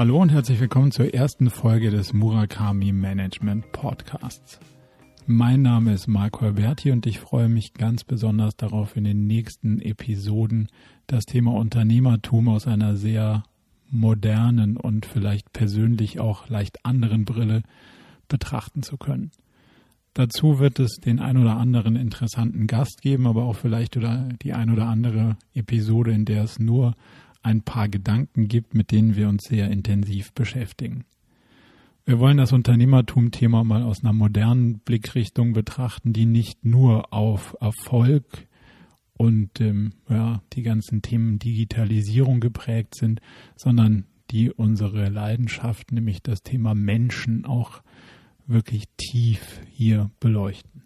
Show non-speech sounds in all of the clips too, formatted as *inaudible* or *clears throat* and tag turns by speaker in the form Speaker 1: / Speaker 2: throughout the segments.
Speaker 1: Hallo und herzlich willkommen zur ersten Folge des Murakami Management Podcasts. Mein Name ist Marco Alberti und ich freue mich ganz besonders darauf, in den nächsten Episoden das Thema Unternehmertum aus einer sehr modernen und vielleicht persönlich auch leicht anderen Brille betrachten zu können. Dazu wird es den ein oder anderen interessanten Gast geben, aber auch vielleicht oder die ein oder andere Episode, in der es nur ein paar Gedanken gibt, mit denen wir uns sehr intensiv beschäftigen. Wir wollen das Unternehmertum-Thema mal aus einer modernen Blickrichtung betrachten, die nicht nur auf Erfolg und ähm, ja, die ganzen Themen Digitalisierung geprägt sind, sondern die unsere Leidenschaft, nämlich das Thema Menschen, auch wirklich tief hier beleuchten.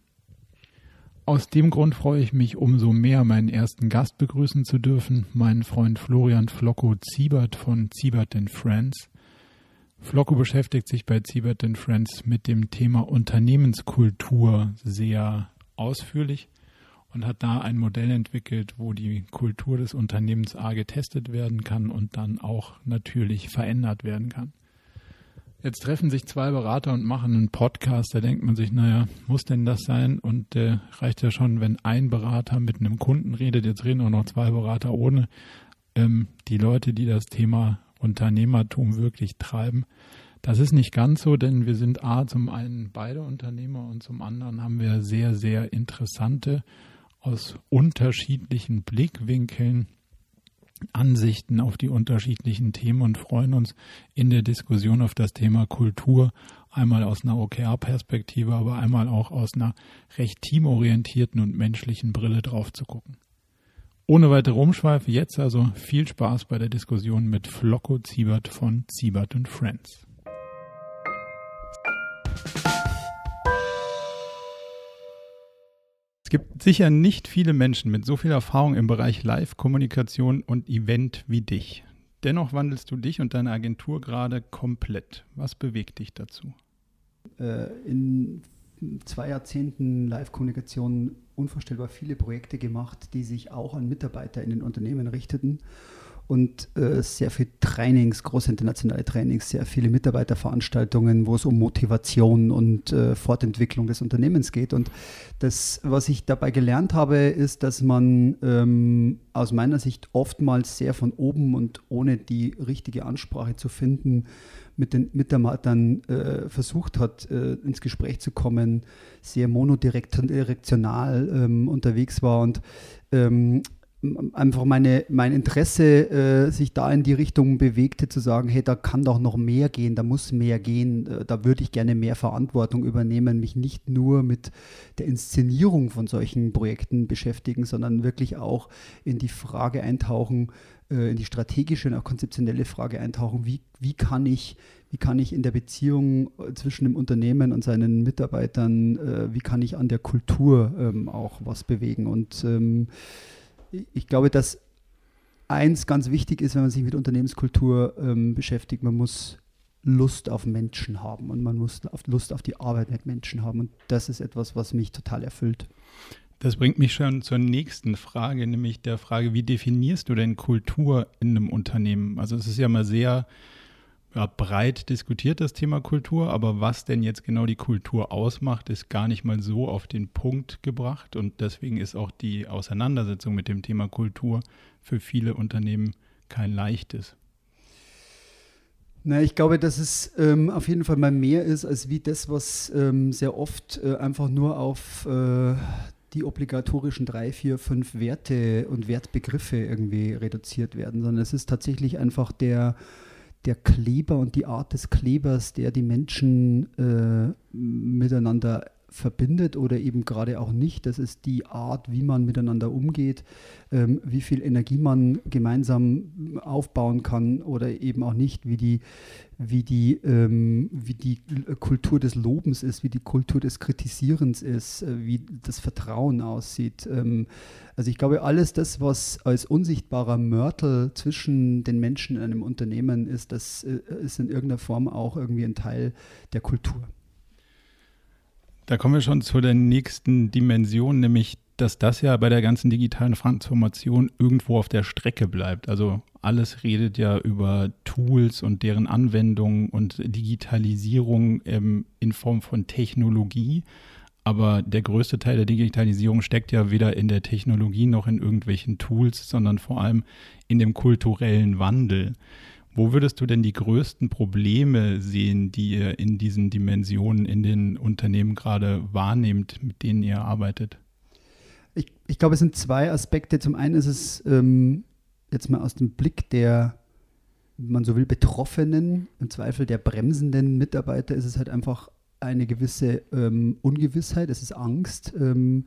Speaker 1: Aus dem Grund freue ich mich umso mehr, meinen ersten Gast begrüßen zu dürfen, meinen Freund Florian Flocko Ziebert von Ziebert Friends. Flocko beschäftigt sich bei Ziebert Friends mit dem Thema Unternehmenskultur sehr ausführlich und hat da ein Modell entwickelt, wo die Kultur des Unternehmens A getestet werden kann und dann auch natürlich verändert werden kann. Jetzt treffen sich zwei Berater und machen einen Podcast. Da denkt man sich, naja, muss denn das sein? Und äh, reicht ja schon, wenn ein Berater mit einem Kunden redet. Jetzt reden auch noch zwei Berater ohne. Ähm, die Leute, die das Thema Unternehmertum wirklich treiben. Das ist nicht ganz so, denn wir sind A, zum einen beide Unternehmer und zum anderen haben wir sehr, sehr interessante aus unterschiedlichen Blickwinkeln Ansichten auf die unterschiedlichen Themen und freuen uns in der Diskussion auf das Thema Kultur einmal aus einer OKR-Perspektive, aber einmal auch aus einer recht teamorientierten und menschlichen Brille drauf zu gucken. Ohne weitere Umschweife jetzt also viel Spaß bei der Diskussion mit Flocko Ziebert von Ziebert Friends. gibt sicher nicht viele Menschen mit so viel Erfahrung im Bereich Live-Kommunikation und Event wie dich. Dennoch wandelst du dich und deine Agentur gerade komplett. Was bewegt dich dazu?
Speaker 2: Äh, in zwei Jahrzehnten Live-Kommunikation unvorstellbar viele Projekte gemacht, die sich auch an Mitarbeiter in den Unternehmen richteten und äh, sehr viel Trainings, große internationale Trainings, sehr viele Mitarbeiterveranstaltungen, wo es um Motivation und äh, Fortentwicklung des Unternehmens geht. Und das, was ich dabei gelernt habe, ist, dass man ähm, aus meiner Sicht oftmals sehr von oben und ohne die richtige Ansprache zu finden, mit den Mitarbeitern äh, versucht hat, äh, ins Gespräch zu kommen, sehr monodirektional ähm, unterwegs war und ähm, einfach meine, mein Interesse äh, sich da in die Richtung bewegte, zu sagen, hey, da kann doch noch mehr gehen, da muss mehr gehen, äh, da würde ich gerne mehr Verantwortung übernehmen, mich nicht nur mit der Inszenierung von solchen Projekten beschäftigen, sondern wirklich auch in die Frage eintauchen, äh, in die strategische und auch konzeptionelle Frage eintauchen, wie, wie kann ich wie kann ich in der Beziehung äh, zwischen dem Unternehmen und seinen Mitarbeitern, äh, wie kann ich an der Kultur ähm, auch was bewegen und ähm, ich glaube, dass eins ganz wichtig ist, wenn man sich mit Unternehmenskultur ähm, beschäftigt, man muss Lust auf Menschen haben und man muss Lust auf die Arbeit mit Menschen haben. Und das ist etwas, was mich total erfüllt.
Speaker 1: Das bringt mich schon zur nächsten Frage, nämlich der Frage, wie definierst du denn Kultur in einem Unternehmen? Also es ist ja mal sehr ja, breit diskutiert, das Thema Kultur, aber was denn jetzt genau die Kultur ausmacht, ist gar nicht mal so auf den Punkt gebracht. Und deswegen ist auch die Auseinandersetzung mit dem Thema Kultur für viele Unternehmen kein leichtes.
Speaker 2: Na, ich glaube, dass es ähm, auf jeden Fall mal mehr ist, als wie das, was ähm, sehr oft äh, einfach nur auf äh, die obligatorischen drei, vier, fünf Werte und Wertbegriffe irgendwie reduziert werden, sondern es ist tatsächlich einfach der der Kleber und die Art des Klebers, der die Menschen äh, miteinander verbindet oder eben gerade auch nicht. Das ist die Art, wie man miteinander umgeht, ähm, wie viel Energie man gemeinsam aufbauen kann oder eben auch nicht, wie die, wie die, ähm, wie die Kultur des Lobens ist, wie die Kultur des Kritisierens ist, äh, wie das Vertrauen aussieht. Ähm, also ich glaube, alles das, was als unsichtbarer Mörtel zwischen den Menschen in einem Unternehmen ist, das äh, ist in irgendeiner Form auch irgendwie ein Teil der Kultur.
Speaker 1: Da kommen wir schon zu der nächsten Dimension, nämlich dass das ja bei der ganzen digitalen Transformation irgendwo auf der Strecke bleibt. Also alles redet ja über Tools und deren Anwendung und Digitalisierung ähm, in Form von Technologie. Aber der größte Teil der Digitalisierung steckt ja weder in der Technologie noch in irgendwelchen Tools, sondern vor allem in dem kulturellen Wandel. Wo würdest du denn die größten Probleme sehen, die ihr in diesen Dimensionen in den Unternehmen gerade wahrnehmt, mit denen ihr arbeitet?
Speaker 2: Ich, ich glaube, es sind zwei Aspekte. Zum einen ist es ähm, jetzt mal aus dem Blick der, wenn man so will, Betroffenen, im Zweifel der bremsenden Mitarbeiter, ist es halt einfach eine gewisse ähm, Ungewissheit, es ist Angst. Ähm,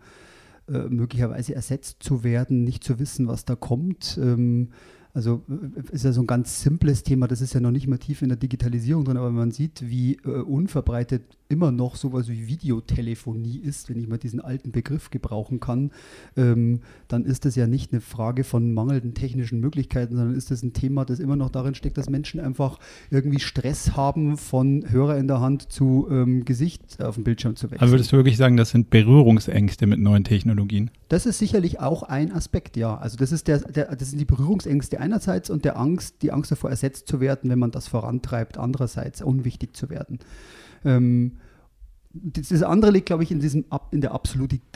Speaker 2: äh, möglicherweise ersetzt zu werden, nicht zu wissen, was da kommt. Ähm, also äh, ist ja so ein ganz simples Thema, das ist ja noch nicht mal tief in der Digitalisierung drin, aber man sieht, wie äh, unverbreitet immer noch sowas wie Videotelefonie ist, wenn ich mal diesen alten Begriff gebrauchen kann, ähm, dann ist das ja nicht eine Frage von mangelnden technischen Möglichkeiten, sondern ist das ein Thema, das immer noch darin steckt, dass Menschen einfach irgendwie Stress haben, von Hörer in der Hand zu ähm, Gesicht auf dem Bildschirm zu wechseln.
Speaker 1: Aber würdest du wirklich sagen, das sind Berührungsängste mit neuen Technologien?
Speaker 2: Das ist sicherlich auch ein Aspekt, ja. Also das ist der, der das sind die Berührungsängste einerseits und der Angst, die Angst davor ersetzt zu werden, wenn man das vorantreibt, andererseits unwichtig zu werden. Ähm, das andere liegt, glaube ich, in, diesem, in, der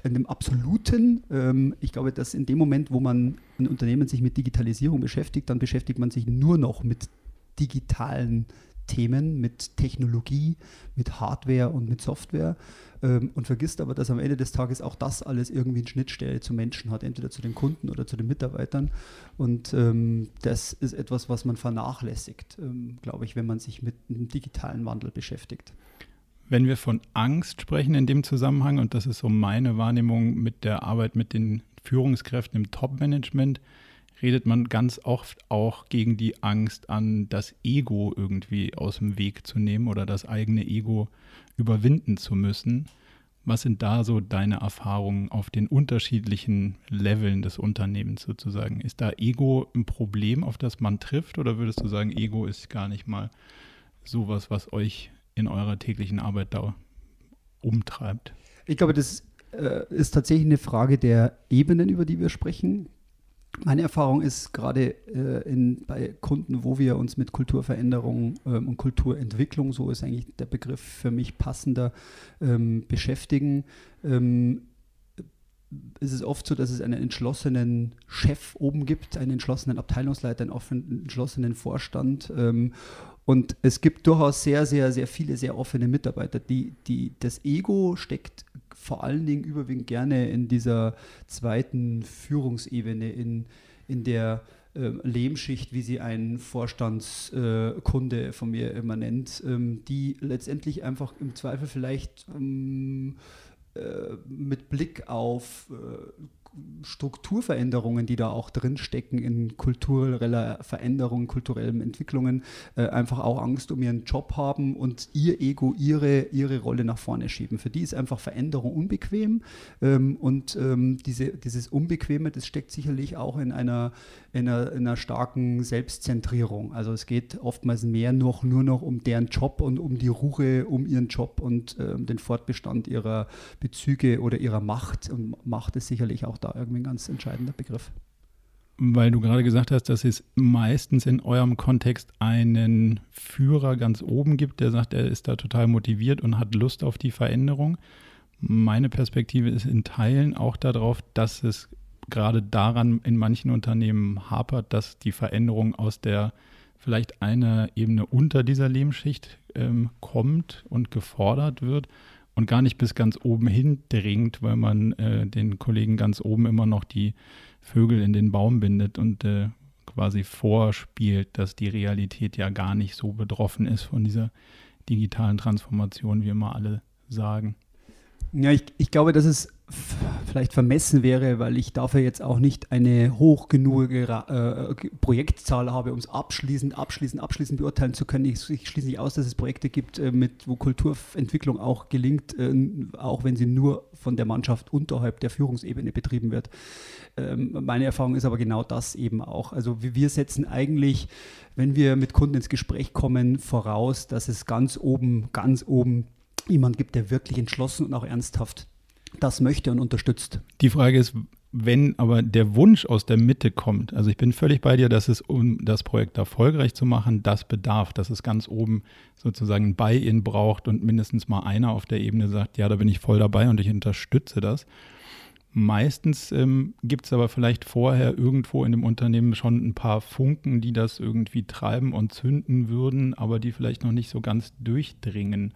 Speaker 2: in dem Absoluten. Ähm, ich glaube, dass in dem Moment, wo man ein Unternehmen sich mit Digitalisierung beschäftigt, dann beschäftigt man sich nur noch mit digitalen Themen, mit Technologie, mit Hardware und mit Software ähm, und vergisst aber, dass am Ende des Tages auch das alles irgendwie eine Schnittstelle zu Menschen hat, entweder zu den Kunden oder zu den Mitarbeitern. Und ähm, das ist etwas, was man vernachlässigt, ähm, glaube ich, wenn man sich mit einem digitalen Wandel beschäftigt.
Speaker 1: Wenn wir von Angst sprechen in dem Zusammenhang, und das ist so meine Wahrnehmung mit der Arbeit mit den Führungskräften im Top-Management, redet man ganz oft auch gegen die Angst an, das Ego irgendwie aus dem Weg zu nehmen oder das eigene Ego überwinden zu müssen. Was sind da so deine Erfahrungen auf den unterschiedlichen Leveln des Unternehmens sozusagen? Ist da Ego ein Problem, auf das man trifft, oder würdest du sagen, Ego ist gar nicht mal sowas, was euch in eurer täglichen Arbeit da umtreibt?
Speaker 2: Ich glaube, das äh, ist tatsächlich eine Frage der Ebenen, über die wir sprechen. Meine Erfahrung ist gerade äh, bei Kunden, wo wir uns mit Kulturveränderung ähm, und Kulturentwicklung, so ist eigentlich der Begriff für mich passender, ähm, beschäftigen, ähm, ist es oft so, dass es einen entschlossenen Chef oben gibt, einen entschlossenen Abteilungsleiter, einen entschlossenen Vorstand. Ähm, und es gibt durchaus sehr, sehr, sehr viele sehr offene Mitarbeiter. Die, die, das Ego steckt vor allen Dingen überwiegend gerne in dieser zweiten Führungsebene, in, in der äh, Lehmschicht, wie sie ein Vorstandskunde äh, von mir immer nennt, ähm, die letztendlich einfach im Zweifel vielleicht ähm, äh, mit Blick auf äh, Strukturveränderungen, die da auch drinstecken in kultureller Veränderung, kulturellen Entwicklungen, äh, einfach auch Angst um ihren Job haben und ihr Ego, ihre, ihre Rolle nach vorne schieben. Für die ist einfach Veränderung unbequem ähm, und ähm, diese, dieses Unbequeme, das steckt sicherlich auch in einer, in einer, in einer starken Selbstzentrierung. Also es geht oftmals mehr noch nur noch um deren Job und um die Ruhe um ihren Job und ähm, den Fortbestand ihrer Bezüge oder ihrer Macht. Und Macht ist sicherlich auch da irgendwie ein ganz entscheidender Begriff.
Speaker 1: Weil du gerade gesagt hast, dass es meistens in eurem Kontext einen Führer ganz oben gibt, der sagt, er ist da total motiviert und hat Lust auf die Veränderung. Meine Perspektive ist in Teilen auch darauf, dass es gerade daran in manchen Unternehmen hapert, dass die Veränderung aus der vielleicht einer Ebene unter dieser Lehmschicht ähm, kommt und gefordert wird und gar nicht bis ganz oben hin dringt, weil man äh, den Kollegen ganz oben immer noch die Vögel in den Baum bindet und äh, quasi vorspielt, dass die Realität ja gar nicht so betroffen ist von dieser digitalen Transformation, wie immer alle sagen.
Speaker 2: Ja, ich, ich glaube, dass es vielleicht vermessen wäre, weil ich dafür jetzt auch nicht eine hoch genug äh, Projektzahl habe, um es abschließend, abschließend, abschließend beurteilen zu können. Ich, ich schließe nicht aus, dass es Projekte gibt, äh, mit, wo Kulturentwicklung auch gelingt, äh, auch wenn sie nur von der Mannschaft unterhalb der Führungsebene betrieben wird. Ähm, meine Erfahrung ist aber genau das eben auch. Also wir setzen eigentlich, wenn wir mit Kunden ins Gespräch kommen, voraus, dass es ganz oben, ganz oben jemand gibt, der wirklich entschlossen und auch ernsthaft das möchte und unterstützt.
Speaker 1: Die Frage ist, wenn aber der Wunsch aus der Mitte kommt, also ich bin völlig bei dir, dass es, um das Projekt erfolgreich zu machen, das bedarf, dass es ganz oben sozusagen ein Buy-in braucht und mindestens mal einer auf der Ebene sagt, ja, da bin ich voll dabei und ich unterstütze das. Meistens ähm, gibt es aber vielleicht vorher irgendwo in dem Unternehmen schon ein paar Funken, die das irgendwie treiben und zünden würden, aber die vielleicht noch nicht so ganz durchdringen.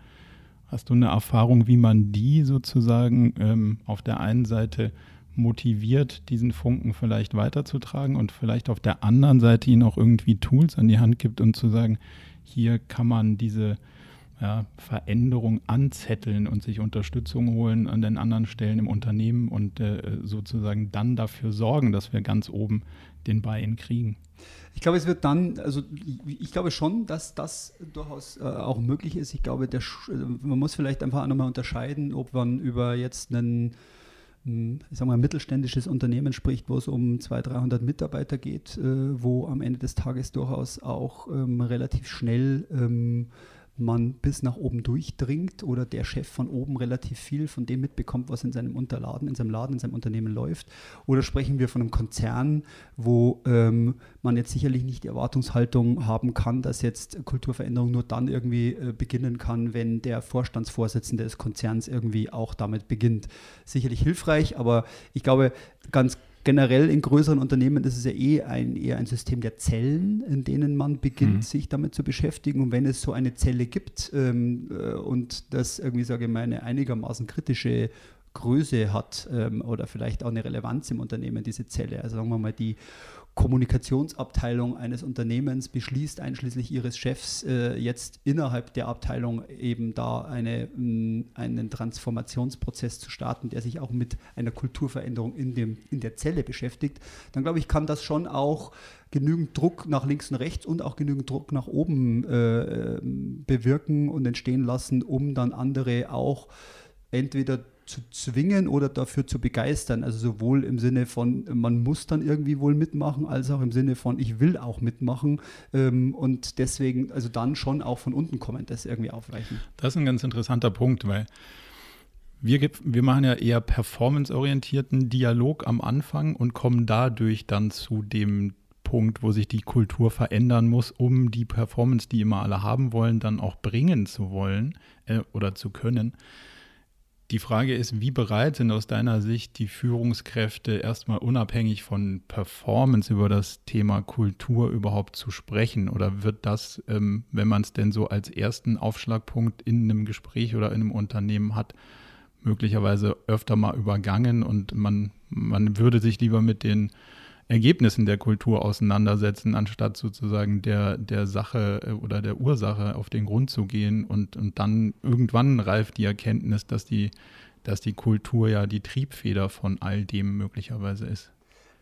Speaker 1: Hast du eine Erfahrung, wie man die sozusagen ähm, auf der einen Seite motiviert, diesen Funken vielleicht weiterzutragen und vielleicht auf der anderen Seite ihnen auch irgendwie Tools an die Hand gibt und zu sagen, hier kann man diese ja, Veränderung anzetteln und sich Unterstützung holen an den anderen Stellen im Unternehmen und äh, sozusagen dann dafür sorgen, dass wir ganz oben den Buy-in kriegen.
Speaker 2: Ich glaube, es wird dann, also ich glaube schon, dass das durchaus äh, auch möglich ist. Ich glaube, der, also man muss vielleicht einfach nochmal unterscheiden, ob man über jetzt einen hm, ich sag mal, ein mittelständisches Unternehmen spricht, wo es um 200, 300 Mitarbeiter geht, äh, wo am Ende des Tages durchaus auch ähm, relativ schnell ähm, man bis nach oben durchdringt oder der Chef von oben relativ viel von dem mitbekommt, was in seinem Unterladen, in seinem Laden, in seinem Unternehmen läuft? Oder sprechen wir von einem Konzern, wo ähm, man jetzt sicherlich nicht die Erwartungshaltung haben kann, dass jetzt Kulturveränderung nur dann irgendwie äh, beginnen kann, wenn der Vorstandsvorsitzende des Konzerns irgendwie auch damit beginnt? Sicherlich hilfreich, aber ich glaube, ganz generell in größeren Unternehmen ist es ja eh ein, eher ein System der Zellen, in denen man beginnt, mhm. sich damit zu beschäftigen. Und wenn es so eine Zelle gibt ähm, äh, und das irgendwie, sage ich mal, eine einigermaßen kritische Größe hat ähm, oder vielleicht auch eine Relevanz im Unternehmen, diese Zelle. Also sagen wir mal, die Kommunikationsabteilung eines Unternehmens beschließt, einschließlich ihres Chefs, äh, jetzt innerhalb der Abteilung eben da eine, mh, einen Transformationsprozess zu starten, der sich auch mit einer Kulturveränderung in, dem, in der Zelle beschäftigt, dann glaube ich, kann das schon auch genügend Druck nach links und rechts und auch genügend Druck nach oben äh, bewirken und entstehen lassen, um dann andere auch entweder zu zwingen oder dafür zu begeistern. Also sowohl im Sinne von, man muss dann irgendwie wohl mitmachen, als auch im Sinne von, ich will auch mitmachen ähm, und deswegen, also dann schon auch von unten kommen, das irgendwie aufreichen.
Speaker 1: Das ist ein ganz interessanter Punkt, weil wir, wir machen ja eher performanceorientierten Dialog am Anfang und kommen dadurch dann zu dem Punkt, wo sich die Kultur verändern muss, um die Performance, die immer alle haben wollen, dann auch bringen zu wollen äh, oder zu können. Die Frage ist, wie bereit sind aus deiner Sicht die Führungskräfte erstmal unabhängig von Performance über das Thema Kultur überhaupt zu sprechen? Oder wird das, ähm, wenn man es denn so als ersten Aufschlagpunkt in einem Gespräch oder in einem Unternehmen hat, möglicherweise öfter mal übergangen und man, man würde sich lieber mit den Ergebnissen der Kultur auseinandersetzen, anstatt sozusagen der, der Sache äh, oder der Ursache auf den Grund zu gehen. Und, und dann irgendwann reift die Erkenntnis, dass die, dass die Kultur ja die Triebfeder von all dem möglicherweise ist.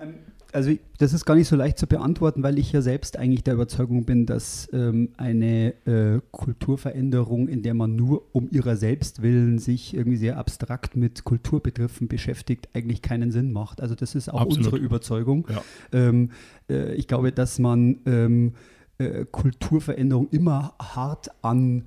Speaker 2: Ähm, also das ist gar nicht so leicht zu beantworten, weil ich ja selbst eigentlich der Überzeugung bin, dass ähm, eine äh, Kulturveränderung, in der man nur um ihrer selbst willen sich irgendwie sehr abstrakt mit Kulturbegriffen beschäftigt, eigentlich keinen Sinn macht. Also das ist auch Absolut. unsere Überzeugung. Ja. Ähm, äh, ich glaube, dass man ähm, äh, Kulturveränderung immer hart an äh,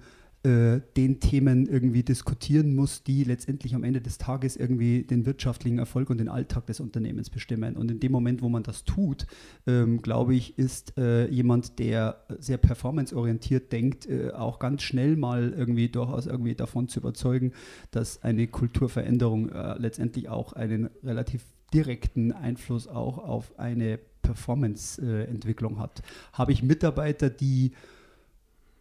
Speaker 2: den Themen irgendwie diskutieren muss, die letztendlich am Ende des Tages irgendwie den wirtschaftlichen Erfolg und den Alltag des Unternehmens bestimmen. Und in dem Moment, wo man das tut, ähm, glaube ich, ist äh, jemand, der sehr performanceorientiert denkt, äh, auch ganz schnell mal irgendwie durchaus irgendwie davon zu überzeugen, dass eine Kulturveränderung äh, letztendlich auch einen relativ direkten Einfluss auch auf eine Performance-Entwicklung hat. Habe ich Mitarbeiter, die,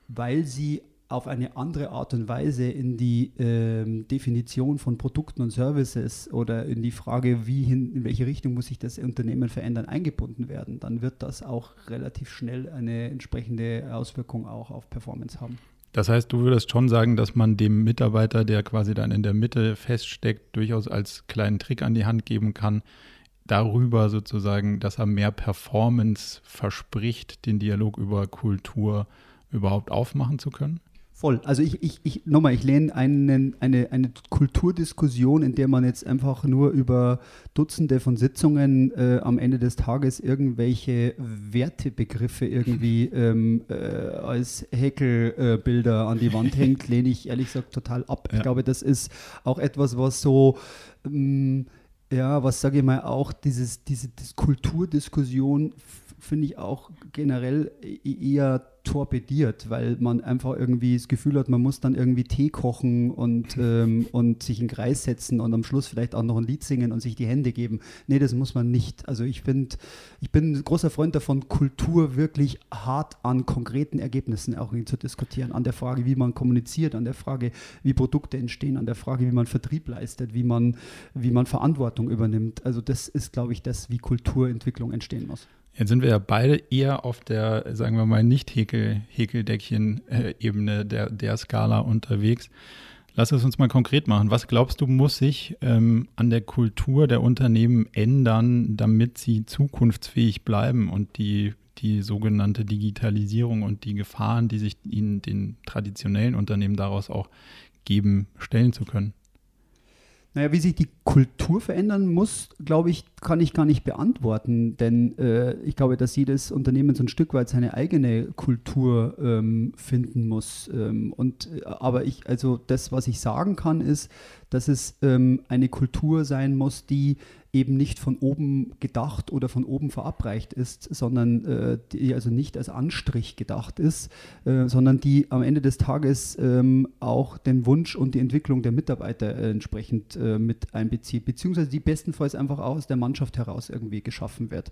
Speaker 2: weil sie auf eine andere Art und Weise in die ähm, Definition von Produkten und Services oder in die Frage, wie hin, in welche Richtung muss sich das Unternehmen verändern, eingebunden werden, dann wird das auch relativ schnell eine entsprechende Auswirkung auch auf Performance haben.
Speaker 1: Das heißt, du würdest schon sagen, dass man dem Mitarbeiter, der quasi dann in der Mitte feststeckt, durchaus als kleinen Trick an die Hand geben kann, darüber sozusagen, dass er mehr Performance verspricht, den Dialog über Kultur überhaupt aufmachen zu können?
Speaker 2: Voll. Also ich, ich, ich nochmal, ich lehne einen, eine, eine Kulturdiskussion, in der man jetzt einfach nur über Dutzende von Sitzungen äh, am Ende des Tages irgendwelche Wertebegriffe irgendwie *laughs* ähm, äh, als Häkelbilder äh, an die Wand hängt, lehne ich ehrlich gesagt total ab. Ja. Ich glaube, das ist auch etwas, was so ähm, ja, was sage ich mal, auch dieses, diese Kulturdiskussion finde ich auch generell e-, eher torpediert, weil man einfach irgendwie das Gefühl hat, man muss dann irgendwie Tee kochen und, *laughs* ähm, und sich in den Kreis setzen und am Schluss vielleicht auch noch ein Lied singen und sich die Hände geben. Nee, das muss man nicht. Also ich finde, ich bin ein großer Freund davon, Kultur wirklich hart an konkreten Ergebnissen auch zu diskutieren, an der Frage, wie man kommuniziert, an der Frage, wie Produkte entstehen, an der Frage, wie man Vertrieb leistet, wie man, wie man Verantwortung übernimmt. Also das ist, glaube ich, das, wie Kulturentwicklung entstehen muss.
Speaker 1: Jetzt sind wir ja beide eher auf der, sagen wir mal, nicht Häkeldeckchen-Ebene der, der Skala unterwegs. Lass es uns mal konkret machen. Was glaubst du, muss sich ähm, an der Kultur der Unternehmen ändern, damit sie zukunftsfähig bleiben und die, die sogenannte Digitalisierung und die Gefahren, die sich ihnen den traditionellen Unternehmen daraus auch geben, stellen zu können?
Speaker 2: Naja, wie sich die Kultur verändern muss, glaube ich, kann ich gar nicht beantworten, denn äh, ich glaube, dass jedes Unternehmen so ein Stück weit seine eigene Kultur ähm, finden muss. Ähm, und äh, aber ich, also das, was ich sagen kann, ist, dass es ähm, eine Kultur sein muss, die eben nicht von oben gedacht oder von oben verabreicht ist, sondern äh, die also nicht als Anstrich gedacht ist, äh, sondern die am Ende des Tages ähm, auch den Wunsch und die Entwicklung der Mitarbeiter äh, entsprechend äh, mit einbezieht, beziehungsweise die bestenfalls einfach auch aus der Mannschaft heraus irgendwie geschaffen wird.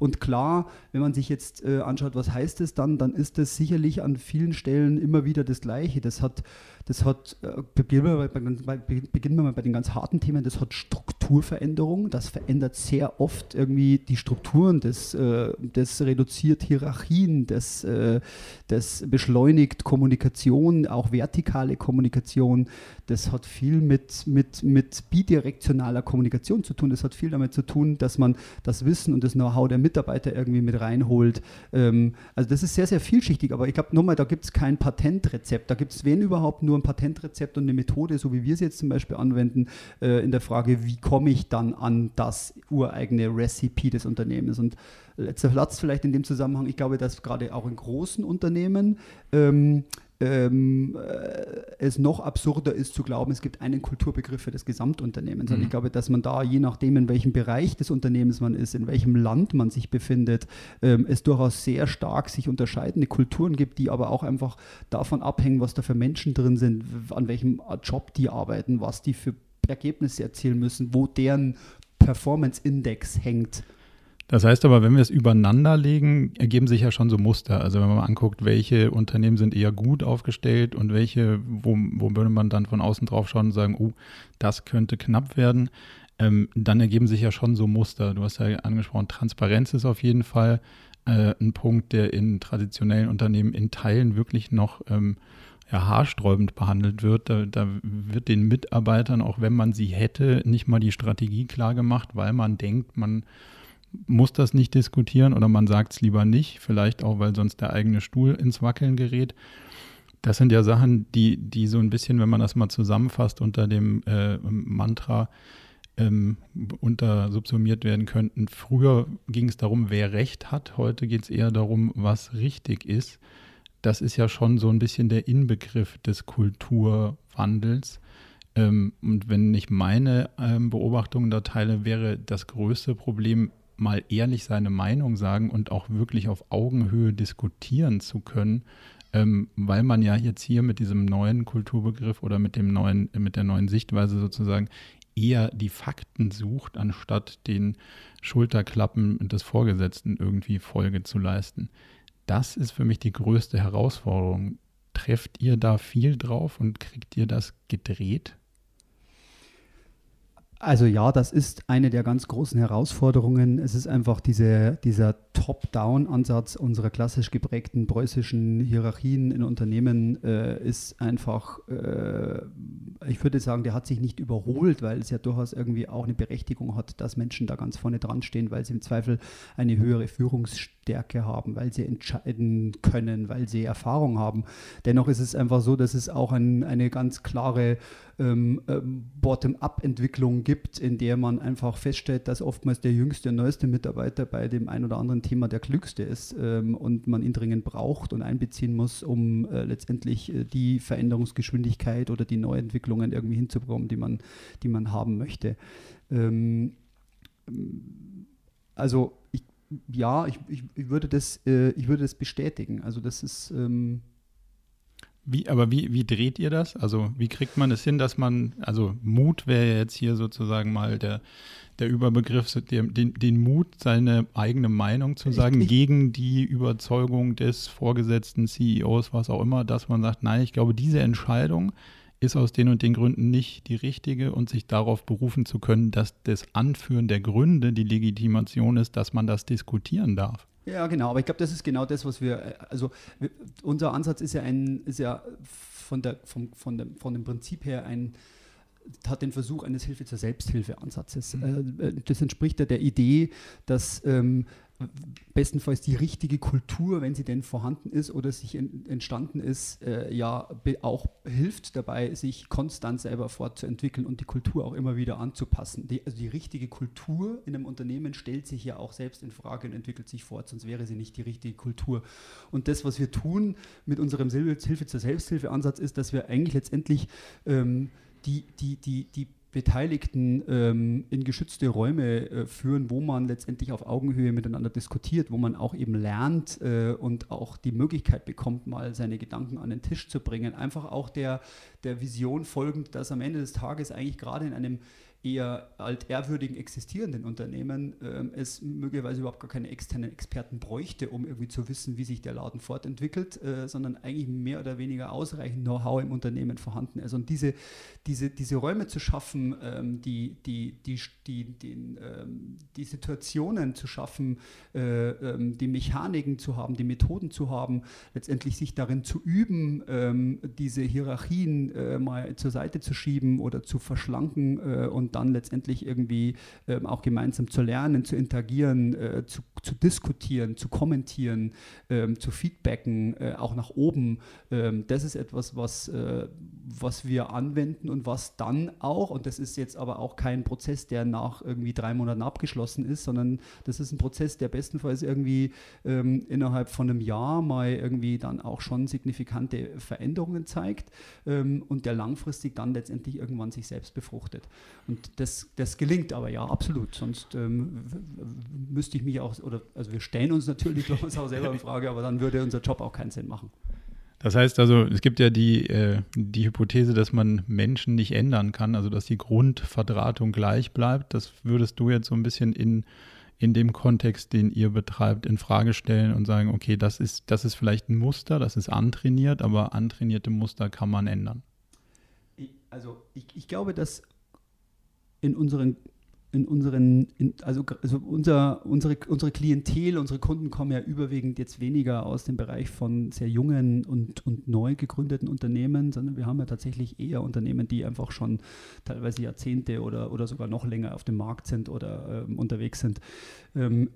Speaker 2: Und klar, wenn man sich jetzt äh, anschaut, was heißt es dann, dann ist das sicherlich an vielen Stellen immer wieder das Gleiche. Das hat das hat, äh, beginnen, wir mal bei den ganz harten Themen, das hat Strukturveränderung, das verändert sehr oft irgendwie die Strukturen, das, äh, das reduziert Hierarchien, das, äh, das beschleunigt Kommunikation, auch vertikale Kommunikation, das hat viel mit, mit, mit bidirektionaler Kommunikation zu tun, das hat viel damit zu tun, dass man das Wissen und das Know-how der Mitarbeiter irgendwie mit reinholt. Ähm, also das ist sehr, sehr vielschichtig, aber ich glaube nochmal, da gibt es kein Patentrezept, da gibt es wenn überhaupt nur nur ein Patentrezept und eine Methode, so wie wir es jetzt zum Beispiel anwenden, äh, in der Frage, wie komme ich dann an das ureigene Recipe des Unternehmens. Und letzter Platz vielleicht in dem Zusammenhang, ich glaube, dass gerade auch in großen Unternehmen ähm, ähm, äh, es noch absurder ist zu glauben, es gibt einen Kulturbegriff für das Gesamtunternehmens. Mhm. Und ich glaube, dass man da, je nachdem, in welchem Bereich des Unternehmens man ist, in welchem Land man sich befindet, ähm, es durchaus sehr stark sich unterscheidende Kulturen gibt, die aber auch einfach davon abhängen, was da für Menschen drin sind, an welchem Job die arbeiten, was die für Ergebnisse erzielen müssen, wo deren Performance-Index hängt.
Speaker 1: Das heißt aber, wenn wir es übereinander legen, ergeben sich ja schon so Muster. Also wenn man mal anguckt, welche Unternehmen sind eher gut aufgestellt und welche, wo, wo würde man dann von außen drauf schauen und sagen, oh, das könnte knapp werden, ähm, dann ergeben sich ja schon so Muster. Du hast ja angesprochen, Transparenz ist auf jeden Fall äh, ein Punkt, der in traditionellen Unternehmen in Teilen wirklich noch ähm, ja, haarsträubend behandelt wird. Da, da, wird den Mitarbeitern, auch wenn man sie hätte, nicht mal die Strategie klar gemacht, weil man denkt, man muss das nicht diskutieren oder man sagt es lieber nicht, vielleicht auch, weil sonst der eigene Stuhl ins Wackeln gerät. Das sind ja Sachen, die, die so ein bisschen, wenn man das mal zusammenfasst, unter dem äh, Mantra ähm, unter subsumiert werden könnten. Früher ging es darum, wer Recht hat, heute geht es eher darum, was richtig ist. Das ist ja schon so ein bisschen der Inbegriff des Kulturwandels. Ähm, und wenn ich meine ähm, Beobachtungen da teile, wäre das größte Problem mal ehrlich seine Meinung sagen und auch wirklich auf Augenhöhe diskutieren zu können, ähm, weil man ja jetzt hier mit diesem neuen Kulturbegriff oder mit dem neuen, mit der neuen Sichtweise sozusagen eher die Fakten sucht, anstatt den Schulterklappen des Vorgesetzten irgendwie Folge zu leisten. Das ist für mich die größte Herausforderung. Trefft ihr da viel drauf und kriegt ihr das gedreht?
Speaker 2: Also ja, das ist eine der ganz großen Herausforderungen. Es ist einfach diese, dieser Top-Down-Ansatz unserer klassisch geprägten preußischen Hierarchien in Unternehmen äh, ist einfach, äh, ich würde sagen, der hat sich nicht überholt, weil es ja durchaus irgendwie auch eine Berechtigung hat, dass Menschen da ganz vorne dran stehen, weil sie im Zweifel eine höhere Führungsstärke haben, weil sie entscheiden können, weil sie Erfahrung haben. Dennoch ist es einfach so, dass es auch ein, eine ganz klare ähm, ähm, Bottom-up-Entwicklung gibt, in der man einfach feststellt, dass oftmals der jüngste, neueste Mitarbeiter bei dem ein oder anderen Thema der klügste ist ähm, und man ihn dringend braucht und einbeziehen muss, um äh, letztendlich äh, die Veränderungsgeschwindigkeit oder die Neuentwicklungen irgendwie hinzubekommen, die man, die man haben möchte. Ähm, also ich, ja, ich, ich, ich, würde das, äh, ich würde das bestätigen. Also das ist ähm,
Speaker 1: wie, aber wie, wie dreht ihr das? Also wie kriegt man es hin, dass man, also Mut wäre jetzt hier sozusagen mal der, der Überbegriff, den, den Mut, seine eigene Meinung zu sagen, ich, gegen die Überzeugung des vorgesetzten CEOs, was auch immer, dass man sagt, nein, ich glaube, diese Entscheidung ist aus den und den Gründen nicht die richtige und sich darauf berufen zu können, dass das Anführen der Gründe die Legitimation ist, dass man das diskutieren darf.
Speaker 2: Ja, genau, aber ich glaube, das ist genau das, was wir, äh, also wir, unser Ansatz ist ja ein, ist ja von, der, vom, von, dem, von dem Prinzip her ein, hat den Versuch eines Hilfe zur Selbsthilfe-Ansatzes. Mhm. Äh, das entspricht ja der Idee, dass ähm, bestenfalls die richtige Kultur, wenn sie denn vorhanden ist oder sich entstanden ist, äh, ja auch hilft dabei, sich konstant selber fortzuentwickeln und die Kultur auch immer wieder anzupassen. Die, also die richtige Kultur in einem Unternehmen stellt sich ja auch selbst in Frage und entwickelt sich fort, sonst wäre sie nicht die richtige Kultur. Und das, was wir tun mit unserem Hilfe zur Selbsthilfe-Ansatz, ist, dass wir eigentlich letztendlich ähm, die, die, die, die Beteiligten ähm, in geschützte Räume äh, führen, wo man letztendlich auf Augenhöhe miteinander diskutiert, wo man auch eben lernt äh, und auch die Möglichkeit bekommt, mal seine Gedanken an den Tisch zu bringen. Einfach auch der, der Vision folgend, dass am Ende des Tages eigentlich gerade in einem eher altehrwürdigen existierenden Unternehmen ähm, es möglicherweise überhaupt gar keine externen Experten bräuchte, um irgendwie zu wissen, wie sich der Laden fortentwickelt, äh, sondern eigentlich mehr oder weniger ausreichend Know-how im Unternehmen vorhanden ist. Und diese, diese, diese Räume zu schaffen, ähm, die, die, die, die, den, ähm, die Situationen zu schaffen, äh, ähm, die Mechaniken zu haben, die Methoden zu haben, letztendlich sich darin zu üben, ähm, diese Hierarchien äh, mal zur Seite zu schieben oder zu verschlanken äh, dann letztendlich irgendwie ähm, auch gemeinsam zu lernen, zu interagieren, äh, zu, zu, diskutieren, zu kommentieren, ähm, zu feedbacken, äh, auch nach oben. Ähm, das ist etwas, was, äh, was wir anwenden und was dann auch, und das ist jetzt aber auch kein Prozess, der nach irgendwie drei Monaten abgeschlossen ist, sondern das ist ein Prozess, der bestenfalls irgendwie ähm, innerhalb von einem Jahr mal irgendwie dann auch schon signifikante Veränderungen zeigt ähm, und der langfristig dann letztendlich irgendwann sich selbst befruchtet. Und das, das gelingt aber ja, absolut. Sonst ähm, müsste ich mich auch, oder also wir stellen uns natürlich *laughs* uns auch selber in Frage, aber dann würde unser Job auch keinen Sinn machen.
Speaker 1: Das heißt also, es gibt ja die, äh, die Hypothese, dass man Menschen nicht ändern kann, also dass die Grundverdrahtung gleich bleibt. Das würdest du jetzt so ein bisschen in, in dem Kontext, den ihr betreibt, in Frage stellen und sagen, okay, das ist, das ist vielleicht ein Muster, das ist antrainiert, aber antrainierte Muster kann man ändern.
Speaker 2: Also ich, ich glaube, dass in unseren in unseren, in, also, also unser, unsere, unsere Klientel, unsere Kunden kommen ja überwiegend jetzt weniger aus dem Bereich von sehr jungen und, und neu gegründeten Unternehmen, sondern wir haben ja tatsächlich eher Unternehmen, die einfach schon teilweise Jahrzehnte oder, oder sogar noch länger auf dem Markt sind oder ähm, unterwegs sind. Ähm,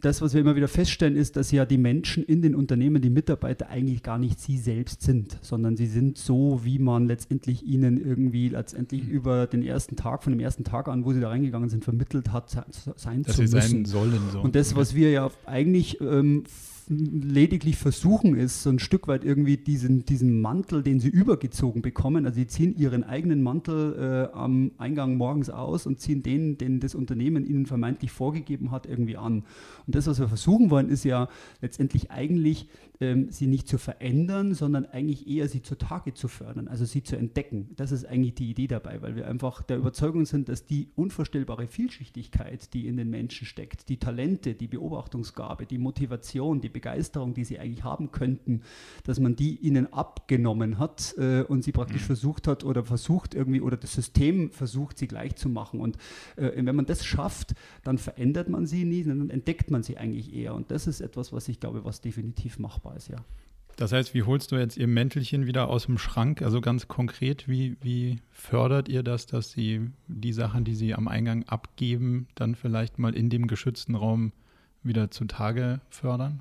Speaker 2: das, was wir immer wieder feststellen, ist, dass ja die Menschen in den Unternehmen, die Mitarbeiter eigentlich gar nicht sie selbst sind, sondern sie sind so, wie man letztendlich ihnen irgendwie letztendlich über den ersten Tag, von dem ersten Tag an, wo sie da reingegangen gegangen sind, vermittelt hat, sein Dass zu müssen. Sein
Speaker 1: sollen,
Speaker 2: so. Und das, was wir ja eigentlich ähm, lediglich versuchen, ist so ein Stück weit irgendwie diesen, diesen Mantel, den sie übergezogen bekommen. Also sie ziehen ihren eigenen Mantel äh, am Eingang morgens aus und ziehen den, den das Unternehmen ihnen vermeintlich vorgegeben hat, irgendwie an. Und das, was wir versuchen wollen, ist ja letztendlich eigentlich, ähm, sie nicht zu verändern, sondern eigentlich eher sie zutage zu fördern, also sie zu entdecken. Das ist eigentlich die Idee dabei, weil wir einfach der Überzeugung sind, dass die unvorstellbare Vielschichtigkeit, die in den Menschen steckt, die Talente, die Beobachtungsgabe, die Motivation, die Begeisterung, die sie eigentlich haben könnten, dass man die ihnen abgenommen hat äh, und sie praktisch mhm. versucht hat oder versucht irgendwie oder das System versucht, sie gleich zu machen. Und äh, wenn man das schafft, dann verändert man sie nie, dann entdeckt man sie eigentlich eher. Und das ist etwas, was ich glaube, was definitiv machbar ist, ja.
Speaker 1: Das heißt, wie holst du jetzt ihr Mäntelchen wieder aus dem Schrank? Also ganz konkret, wie, wie fördert ihr das, dass sie die Sachen, die sie am Eingang abgeben, dann vielleicht mal in dem geschützten Raum wieder zutage fördern?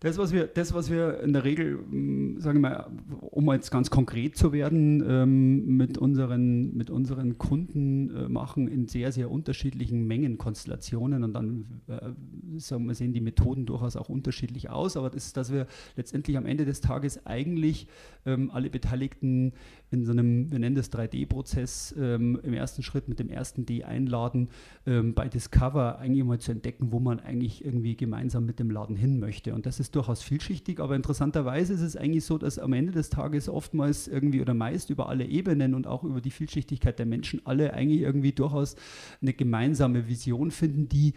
Speaker 2: Das, was wir, das, was wir in der Regel, mm, sagen wir mal, um jetzt ganz konkret zu werden, ähm, mit, unseren, mit unseren Kunden äh, machen in sehr, sehr unterschiedlichen Mengenkonstellationen und dann äh, sagen wir, sehen die Methoden durchaus auch unterschiedlich aus, aber das ist, dass wir letztendlich am Ende des Tages eigentlich ähm, alle Beteiligten in so einem, wir nennen das 3D-Prozess, ähm, im ersten Schritt mit dem ersten D einladen, ähm, bei Discover eigentlich mal zu entdecken, wo man eigentlich irgendwie gemeinsam mit dem Laden hin möchte. Und das ist durchaus vielschichtig, aber interessanterweise ist es eigentlich so, dass am Ende des Tages oftmals irgendwie oder meist über alle Ebenen und auch über die Vielschichtigkeit der Menschen alle eigentlich irgendwie durchaus eine gemeinsame Vision finden, die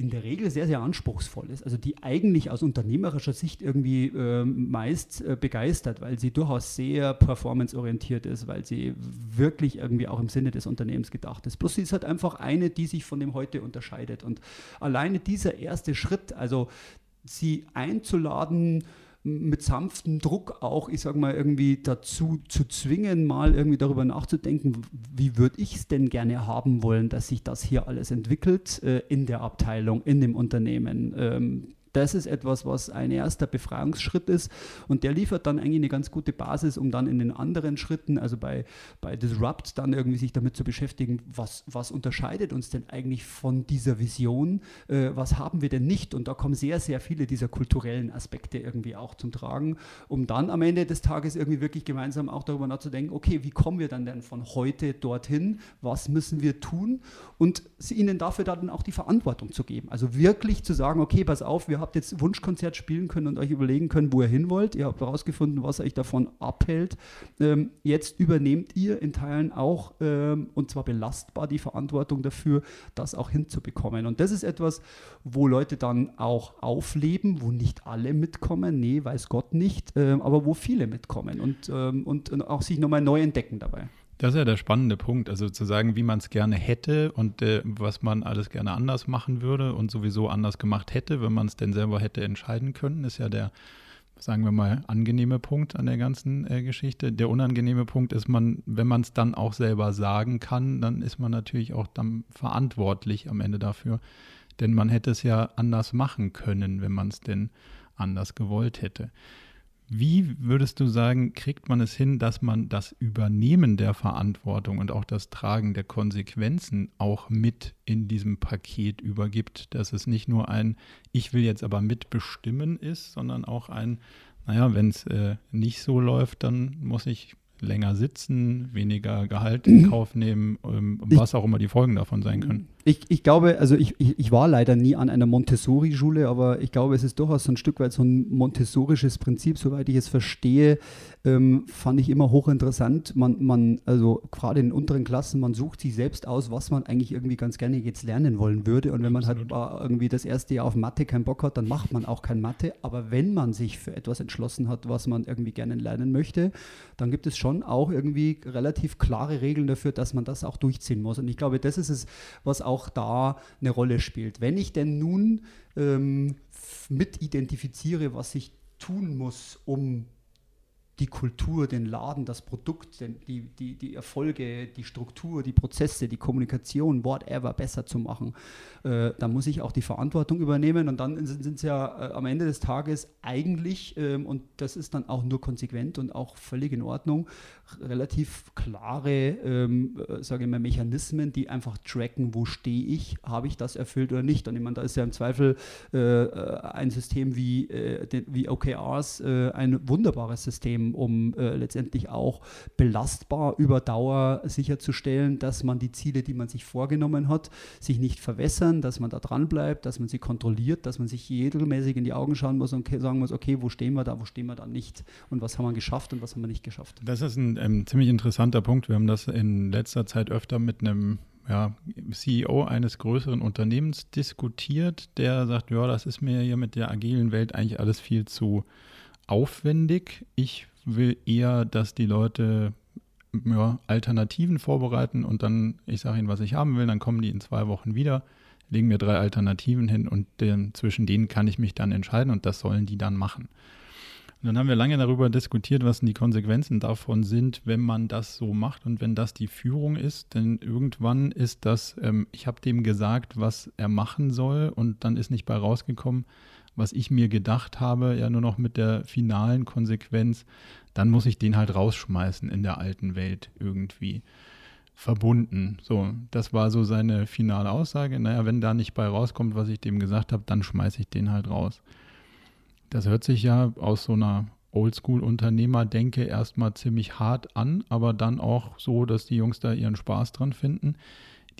Speaker 2: in der Regel sehr, sehr anspruchsvoll ist, also die eigentlich aus unternehmerischer Sicht irgendwie äh, meist äh, begeistert, weil sie durchaus sehr performanceorientiert ist, weil sie wirklich irgendwie auch im Sinne des Unternehmens gedacht ist. Plus sie ist halt einfach eine, die sich von dem heute unterscheidet. Und alleine dieser erste Schritt, also sie einzuladen, mit sanftem Druck auch, ich sage mal, irgendwie dazu zu zwingen, mal irgendwie darüber nachzudenken, wie würde ich es denn gerne haben wollen, dass sich das hier alles entwickelt äh, in der Abteilung, in dem Unternehmen. Ähm, das ist etwas, was ein erster Befreiungsschritt ist. Und der liefert dann eigentlich eine ganz gute Basis, um dann in den anderen Schritten, also bei, bei Disrupt, dann irgendwie sich damit zu beschäftigen, was, was unterscheidet uns denn eigentlich von dieser Vision, äh, was haben wir denn nicht? Und da kommen sehr, sehr viele dieser kulturellen Aspekte irgendwie auch zum Tragen, um dann am Ende des Tages irgendwie wirklich gemeinsam auch darüber nachzudenken, okay, wie kommen wir dann denn von heute dorthin, was müssen wir tun? Und ihnen dafür dann auch die Verantwortung zu geben, also wirklich zu sagen, okay, pass auf, wir habt jetzt Wunschkonzert spielen können und euch überlegen können, wo ihr hin wollt. Ihr habt herausgefunden, was euch davon abhält. Ähm, jetzt übernehmt ihr in Teilen auch, ähm, und zwar belastbar, die Verantwortung dafür, das auch hinzubekommen. Und das ist etwas, wo Leute dann auch aufleben, wo nicht alle mitkommen, nee, weiß Gott nicht, äh, aber wo viele mitkommen und, ähm, und, und auch sich nochmal neu entdecken dabei.
Speaker 1: Das ist ja der spannende Punkt, also zu sagen, wie man es gerne hätte und äh, was man alles gerne anders machen würde und sowieso anders gemacht hätte, wenn man es denn selber hätte entscheiden können, ist ja der, sagen wir mal, angenehme Punkt an der ganzen äh, Geschichte. Der unangenehme Punkt ist man, wenn man es dann auch selber sagen kann, dann ist man natürlich auch dann verantwortlich am Ende dafür, denn man hätte es ja anders machen können, wenn man es denn anders gewollt hätte. Wie würdest du sagen, kriegt man es hin, dass man das Übernehmen der Verantwortung und auch das Tragen der Konsequenzen auch mit in diesem Paket übergibt, dass es nicht nur ein Ich will jetzt aber mitbestimmen ist, sondern auch ein, naja, wenn es äh, nicht so läuft, dann muss ich länger sitzen, weniger Gehalt in. *clears throat* Kauf nehmen, ähm, was auch immer die Folgen davon sein können.
Speaker 2: Ich, ich glaube, also ich, ich, ich, war leider nie an einer Montessori-Schule, aber ich glaube, es ist durchaus so ein Stück weit so ein montessorisches Prinzip, soweit ich es verstehe, ähm, fand ich immer hochinteressant. Man, man, also gerade in unteren Klassen, man sucht sich selbst aus, was man eigentlich irgendwie ganz gerne jetzt lernen wollen würde. Und wenn man halt irgendwie das erste Jahr auf Mathe keinen Bock hat, dann macht man auch kein Mathe. Aber wenn man sich für etwas entschlossen hat, was man irgendwie gerne lernen möchte, dann gibt es schon auch irgendwie relativ klare Regeln dafür, dass man das auch durchziehen muss. Und ich glaube, das ist es, was auch da eine Rolle spielt. Wenn ich denn nun ähm, mit identifiziere, was ich tun muss, um die Kultur, den Laden, das Produkt, die, die, die Erfolge, die Struktur, die Prozesse, die Kommunikation, whatever besser zu machen. Äh, da muss ich auch die Verantwortung übernehmen und dann sind es ja äh, am Ende des Tages eigentlich, ähm, und das ist dann auch nur konsequent und auch völlig in Ordnung, relativ klare, ähm, äh, sage ich mal, Mechanismen, die einfach tracken, wo stehe ich, habe ich das erfüllt oder nicht. Und ich meine, da ist ja im Zweifel äh, äh ein System wie, äh, den, wie OKRs ein wunderbares System um, äh, letztendlich auch belastbar über Dauer sicherzustellen, dass man die Ziele, die man sich vorgenommen hat, sich nicht verwässern, dass man da dran bleibt, dass man sie kontrolliert, dass man sich regelmäßig in die Augen schauen muss und sagen muss, okay, wo stehen wir da, wo stehen wir da nicht und was haben wir geschafft und was haben wir nicht geschafft.
Speaker 1: Das ist ein ähm, ziemlich interessanter Punkt. Wir haben das in letzter Zeit öfter mit einem ja, CEO eines größeren Unternehmens diskutiert, der sagt, ja, das ist mir hier mit der agilen Welt eigentlich alles viel zu aufwendig. Ich will eher, dass die Leute ja, Alternativen vorbereiten und dann, ich sage ihnen, was ich haben will, dann kommen die in zwei Wochen wieder, legen mir drei Alternativen hin und den, zwischen denen kann ich mich dann entscheiden und das sollen die dann machen. Und dann haben wir lange darüber diskutiert, was die Konsequenzen davon sind, wenn man das so macht und wenn das die Führung ist. Denn irgendwann ist das, ähm, ich habe dem gesagt, was er machen soll und dann ist nicht bei rausgekommen, was ich mir gedacht habe, ja nur noch mit der finalen Konsequenz, dann muss ich den halt rausschmeißen in der alten Welt irgendwie verbunden. So, das war so seine finale Aussage. Naja, wenn da nicht bei rauskommt, was ich dem gesagt habe, dann schmeiße ich den halt raus. Das hört sich ja aus so einer Oldschool-Unternehmer-Denke erstmal ziemlich hart an, aber dann auch so, dass die Jungs da ihren Spaß dran finden.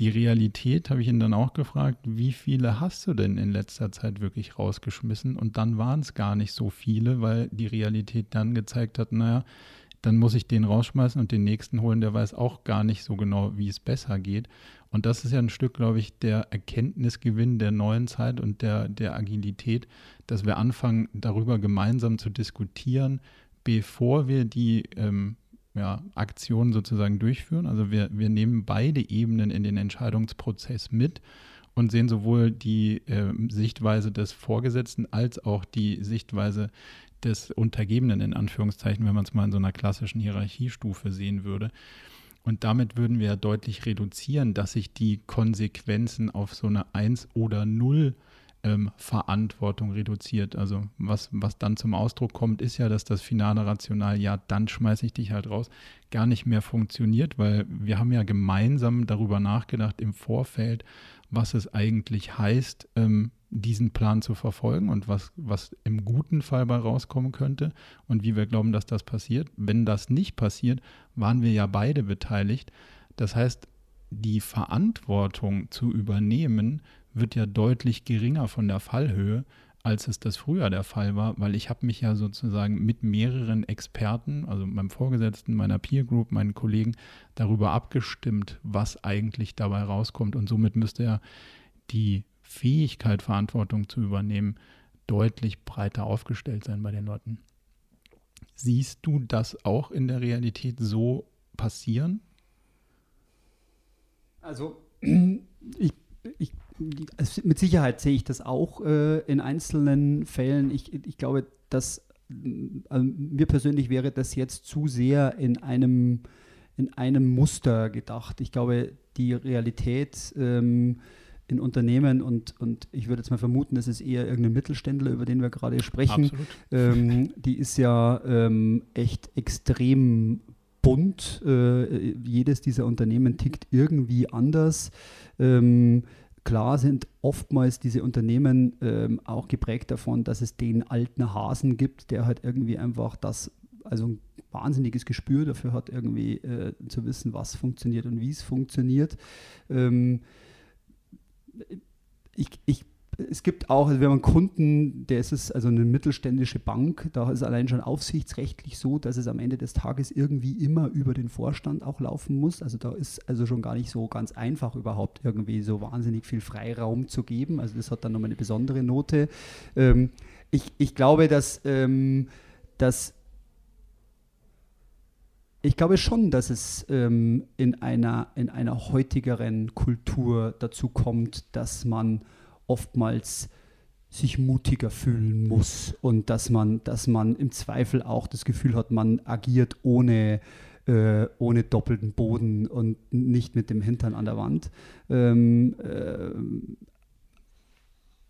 Speaker 1: Die Realität habe ich ihn dann auch gefragt, wie viele hast du denn in letzter Zeit wirklich rausgeschmissen? Und dann waren es gar nicht so viele, weil die Realität dann gezeigt hat, naja, dann muss ich den rausschmeißen und den nächsten holen, der weiß auch gar nicht so genau, wie es besser geht. Und das ist ja ein Stück, glaube ich, der Erkenntnisgewinn der neuen Zeit und der, der Agilität, dass wir anfangen, darüber gemeinsam zu diskutieren, bevor wir die ähm, ja, Aktionen sozusagen durchführen. Also wir, wir nehmen beide Ebenen in den Entscheidungsprozess mit und sehen sowohl die äh, Sichtweise des Vorgesetzten als auch die Sichtweise des Untergebenen in Anführungszeichen, wenn man es mal in so einer klassischen Hierarchiestufe sehen würde. Und damit würden wir deutlich reduzieren, dass sich die Konsequenzen auf so eine 1 oder 0 ähm, Verantwortung reduziert. Also was, was dann zum Ausdruck kommt, ist ja, dass das finale Rational, ja, dann schmeiße ich dich halt raus, gar nicht mehr funktioniert, weil wir haben ja gemeinsam darüber nachgedacht im Vorfeld, was es eigentlich heißt, ähm, diesen Plan zu verfolgen und was, was im guten Fall bei rauskommen könnte und wie wir glauben, dass das passiert. Wenn das nicht passiert, waren wir ja beide beteiligt. Das heißt, die Verantwortung zu übernehmen wird ja deutlich geringer von der Fallhöhe, als es das früher der Fall war, weil ich habe mich ja sozusagen mit mehreren Experten, also meinem Vorgesetzten, meiner Peer Group, meinen Kollegen darüber abgestimmt, was eigentlich dabei rauskommt und somit müsste ja die Fähigkeit, Verantwortung zu übernehmen, deutlich breiter aufgestellt sein bei den Leuten. Siehst du das auch in der Realität so passieren?
Speaker 2: Also ich, ich also mit Sicherheit sehe ich das auch äh, in einzelnen Fällen. Ich, ich glaube, dass also mir persönlich wäre das jetzt zu sehr in einem, in einem Muster gedacht. Ich glaube, die Realität ähm, in Unternehmen und, und ich würde jetzt mal vermuten, das ist eher irgendein Mittelständler, über den wir gerade sprechen. Ähm, die ist ja ähm, echt extrem bunt. Äh, jedes dieser Unternehmen tickt irgendwie anders. Ähm, klar sind oftmals diese Unternehmen ähm, auch geprägt davon, dass es den alten Hasen gibt, der halt irgendwie einfach das, also ein wahnsinniges Gespür dafür hat, irgendwie äh, zu wissen, was funktioniert und wie es funktioniert. Ähm, ich, ich, es gibt auch, also wir haben Kunden, der ist es, also eine mittelständische Bank, da ist es allein schon aufsichtsrechtlich so, dass es am Ende des Tages irgendwie immer über den Vorstand auch laufen muss. Also da ist also schon gar nicht so ganz einfach überhaupt irgendwie so wahnsinnig viel Freiraum zu geben. Also das hat dann nochmal eine besondere Note. Ähm, ich, ich glaube, dass, ähm, dass ich glaube schon, dass es ähm, in, einer, in einer heutigeren Kultur dazu kommt, dass man oftmals sich mutiger fühlen muss und dass man, dass man im Zweifel auch das Gefühl hat, man agiert ohne, äh, ohne doppelten Boden und nicht mit dem Hintern an der Wand. Ähm, äh,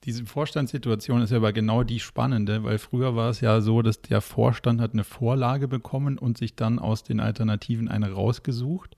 Speaker 1: diese Vorstandssituation ist aber genau die spannende, weil früher war es ja so, dass der Vorstand hat eine Vorlage bekommen und sich dann aus den Alternativen eine rausgesucht.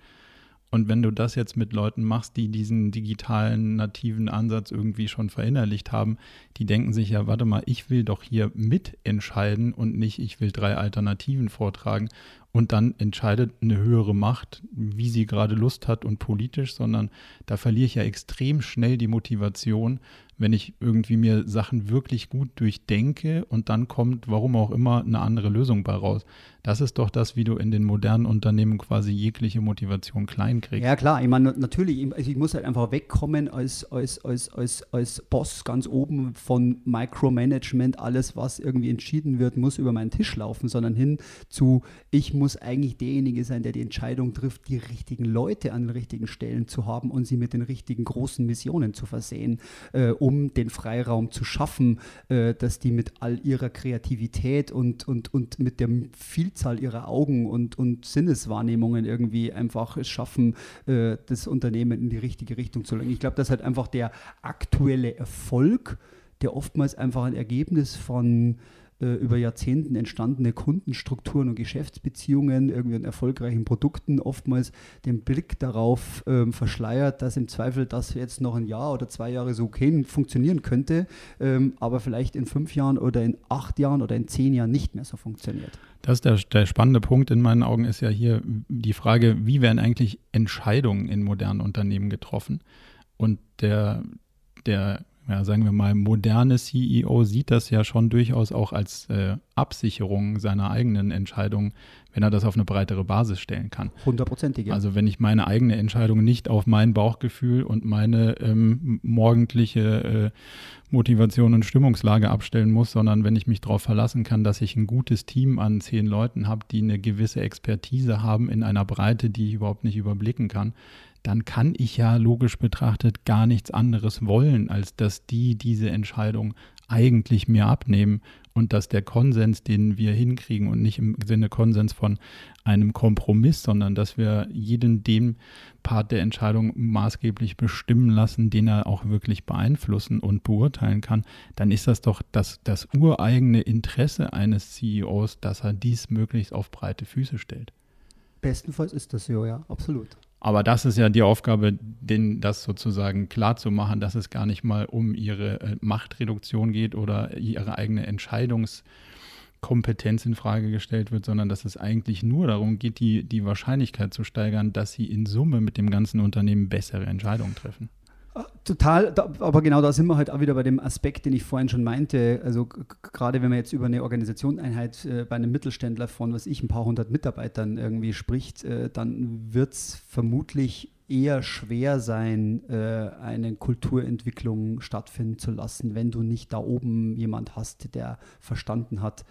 Speaker 1: Und wenn du das jetzt mit Leuten machst, die diesen digitalen nativen Ansatz irgendwie schon verinnerlicht haben, die denken sich ja, warte mal, ich will doch hier mitentscheiden und nicht, ich will drei Alternativen vortragen. Und dann entscheidet eine höhere Macht, wie sie gerade Lust hat und politisch, sondern da verliere ich ja extrem schnell die Motivation, wenn ich irgendwie mir Sachen wirklich gut durchdenke und dann kommt, warum auch immer, eine andere Lösung bei raus. Das ist doch das, wie du in den modernen Unternehmen quasi jegliche Motivation klein kriegst.
Speaker 2: Ja klar, ich meine natürlich, also ich muss halt einfach wegkommen als, als, als, als, als Boss ganz oben von Micromanagement, alles was irgendwie entschieden wird, muss über meinen Tisch laufen, sondern hin zu, ich muss eigentlich derjenige sein, der die Entscheidung trifft, die richtigen Leute an den richtigen Stellen zu haben und sie mit den richtigen großen Missionen zu versehen, äh, um den Freiraum zu schaffen, äh, dass die mit all ihrer Kreativität und, und, und mit der viel Vielzahl ihrer Augen und, und Sinneswahrnehmungen irgendwie einfach es schaffen, äh, das Unternehmen in die richtige Richtung zu lenken. Ich glaube, dass halt einfach der aktuelle Erfolg, der oftmals einfach ein Ergebnis von äh, über Jahrzehnten entstandene Kundenstrukturen und Geschäftsbeziehungen, irgendwie an erfolgreichen Produkten, oftmals den Blick darauf ähm, verschleiert, dass im Zweifel das jetzt noch ein Jahr oder zwei Jahre so okay funktionieren könnte, ähm, aber vielleicht in fünf Jahren oder in acht Jahren oder in zehn Jahren nicht mehr so funktioniert.
Speaker 1: Das ist der, der spannende Punkt in meinen Augen ist ja hier die Frage, wie werden eigentlich Entscheidungen in modernen Unternehmen getroffen? Und der, der ja, sagen wir mal, moderne CEO sieht das ja schon durchaus auch als äh, Absicherung seiner eigenen Entscheidung, wenn er das auf eine breitere Basis stellen kann.
Speaker 2: Hundertprozentig, ja.
Speaker 1: Also wenn ich meine eigene Entscheidung nicht auf mein Bauchgefühl und meine ähm, morgendliche äh, Motivation und Stimmungslage abstellen muss, sondern wenn ich mich darauf verlassen kann, dass ich ein gutes Team an zehn Leuten habe, die eine gewisse Expertise haben in einer Breite, die ich überhaupt nicht überblicken kann, dann kann ich ja logisch betrachtet gar nichts anderes wollen, als dass die diese Entscheidung eigentlich mir abnehmen und dass der Konsens, den wir hinkriegen und nicht im Sinne Konsens von einem Kompromiss, sondern dass wir jeden den Part der Entscheidung maßgeblich bestimmen lassen, den er auch wirklich beeinflussen und beurteilen kann, dann ist das doch das, das ureigene Interesse eines CEOs, dass er dies möglichst auf breite Füße stellt.
Speaker 2: Bestenfalls ist das so, ja, absolut.
Speaker 1: Aber das ist ja die Aufgabe, denen das sozusagen klar zu machen, dass es gar nicht mal um ihre äh, Machtreduktion geht oder ihre eigene Entscheidungskompetenz in Frage gestellt wird, sondern dass es eigentlich nur darum geht, die, die Wahrscheinlichkeit zu steigern, dass sie in Summe mit dem ganzen Unternehmen bessere Entscheidungen treffen.
Speaker 2: Total, aber genau da sind wir halt auch wieder bei dem Aspekt, den ich vorhin schon meinte. Also gerade wenn man jetzt über eine Organisationseinheit äh, bei einem Mittelständler von, was ich, ein paar hundert Mitarbeitern irgendwie spricht, äh, dann wird es vermutlich eher schwer sein, äh, eine Kulturentwicklung stattfinden zu lassen, wenn du nicht da oben jemand hast, der verstanden hat,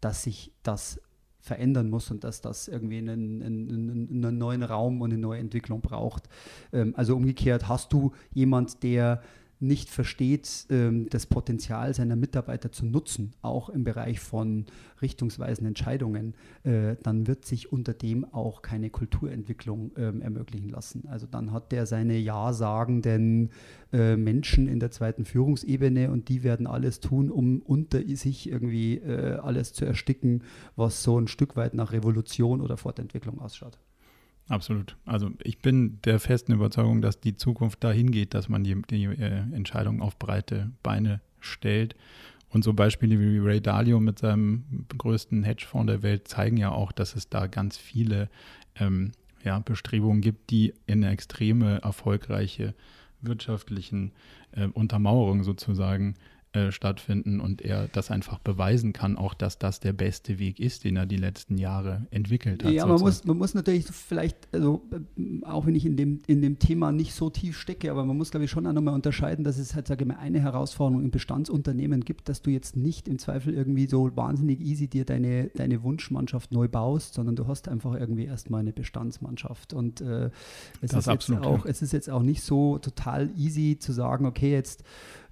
Speaker 2: dass sich das verändern muss und dass das irgendwie einen, einen, einen neuen Raum und eine neue Entwicklung braucht. Ähm, also umgekehrt, hast du jemand, der nicht versteht, ähm, das Potenzial seiner Mitarbeiter zu nutzen, auch im Bereich von richtungsweisen Entscheidungen, äh, dann wird sich unter dem auch keine Kulturentwicklung ähm, ermöglichen lassen. Also dann hat der seine Ja-sagenden äh, Menschen in der zweiten Führungsebene und die werden alles tun, um unter sich irgendwie äh, alles zu ersticken, was so ein Stück weit nach Revolution oder Fortentwicklung ausschaut.
Speaker 1: Absolut. Also ich bin der festen Überzeugung, dass die Zukunft dahin geht, dass man die, die äh, Entscheidung auf breite Beine stellt. Und so Beispiele wie Ray Dalio mit seinem größten Hedgefonds der Welt zeigen ja auch, dass es da ganz viele ähm, ja, Bestrebungen gibt, die in eine extreme erfolgreiche wirtschaftlichen äh, Untermauerung sozusagen äh, stattfinden und er das einfach beweisen kann, auch dass das der beste Weg ist, den er die letzten Jahre entwickelt hat.
Speaker 2: Ja, man muss, man muss natürlich vielleicht, also äh, auch wenn ich in dem, in dem Thema nicht so tief stecke, aber man muss, glaube ich, schon auch nochmal unterscheiden, dass es halt, sage ich mal, eine Herausforderung in Bestandsunternehmen gibt, dass du jetzt nicht im Zweifel irgendwie so wahnsinnig easy dir deine, deine Wunschmannschaft neu baust, sondern du hast einfach irgendwie erstmal eine Bestandsmannschaft. Und äh, es, ist absolut, jetzt auch, ja. es ist jetzt auch nicht so total easy zu sagen, okay, jetzt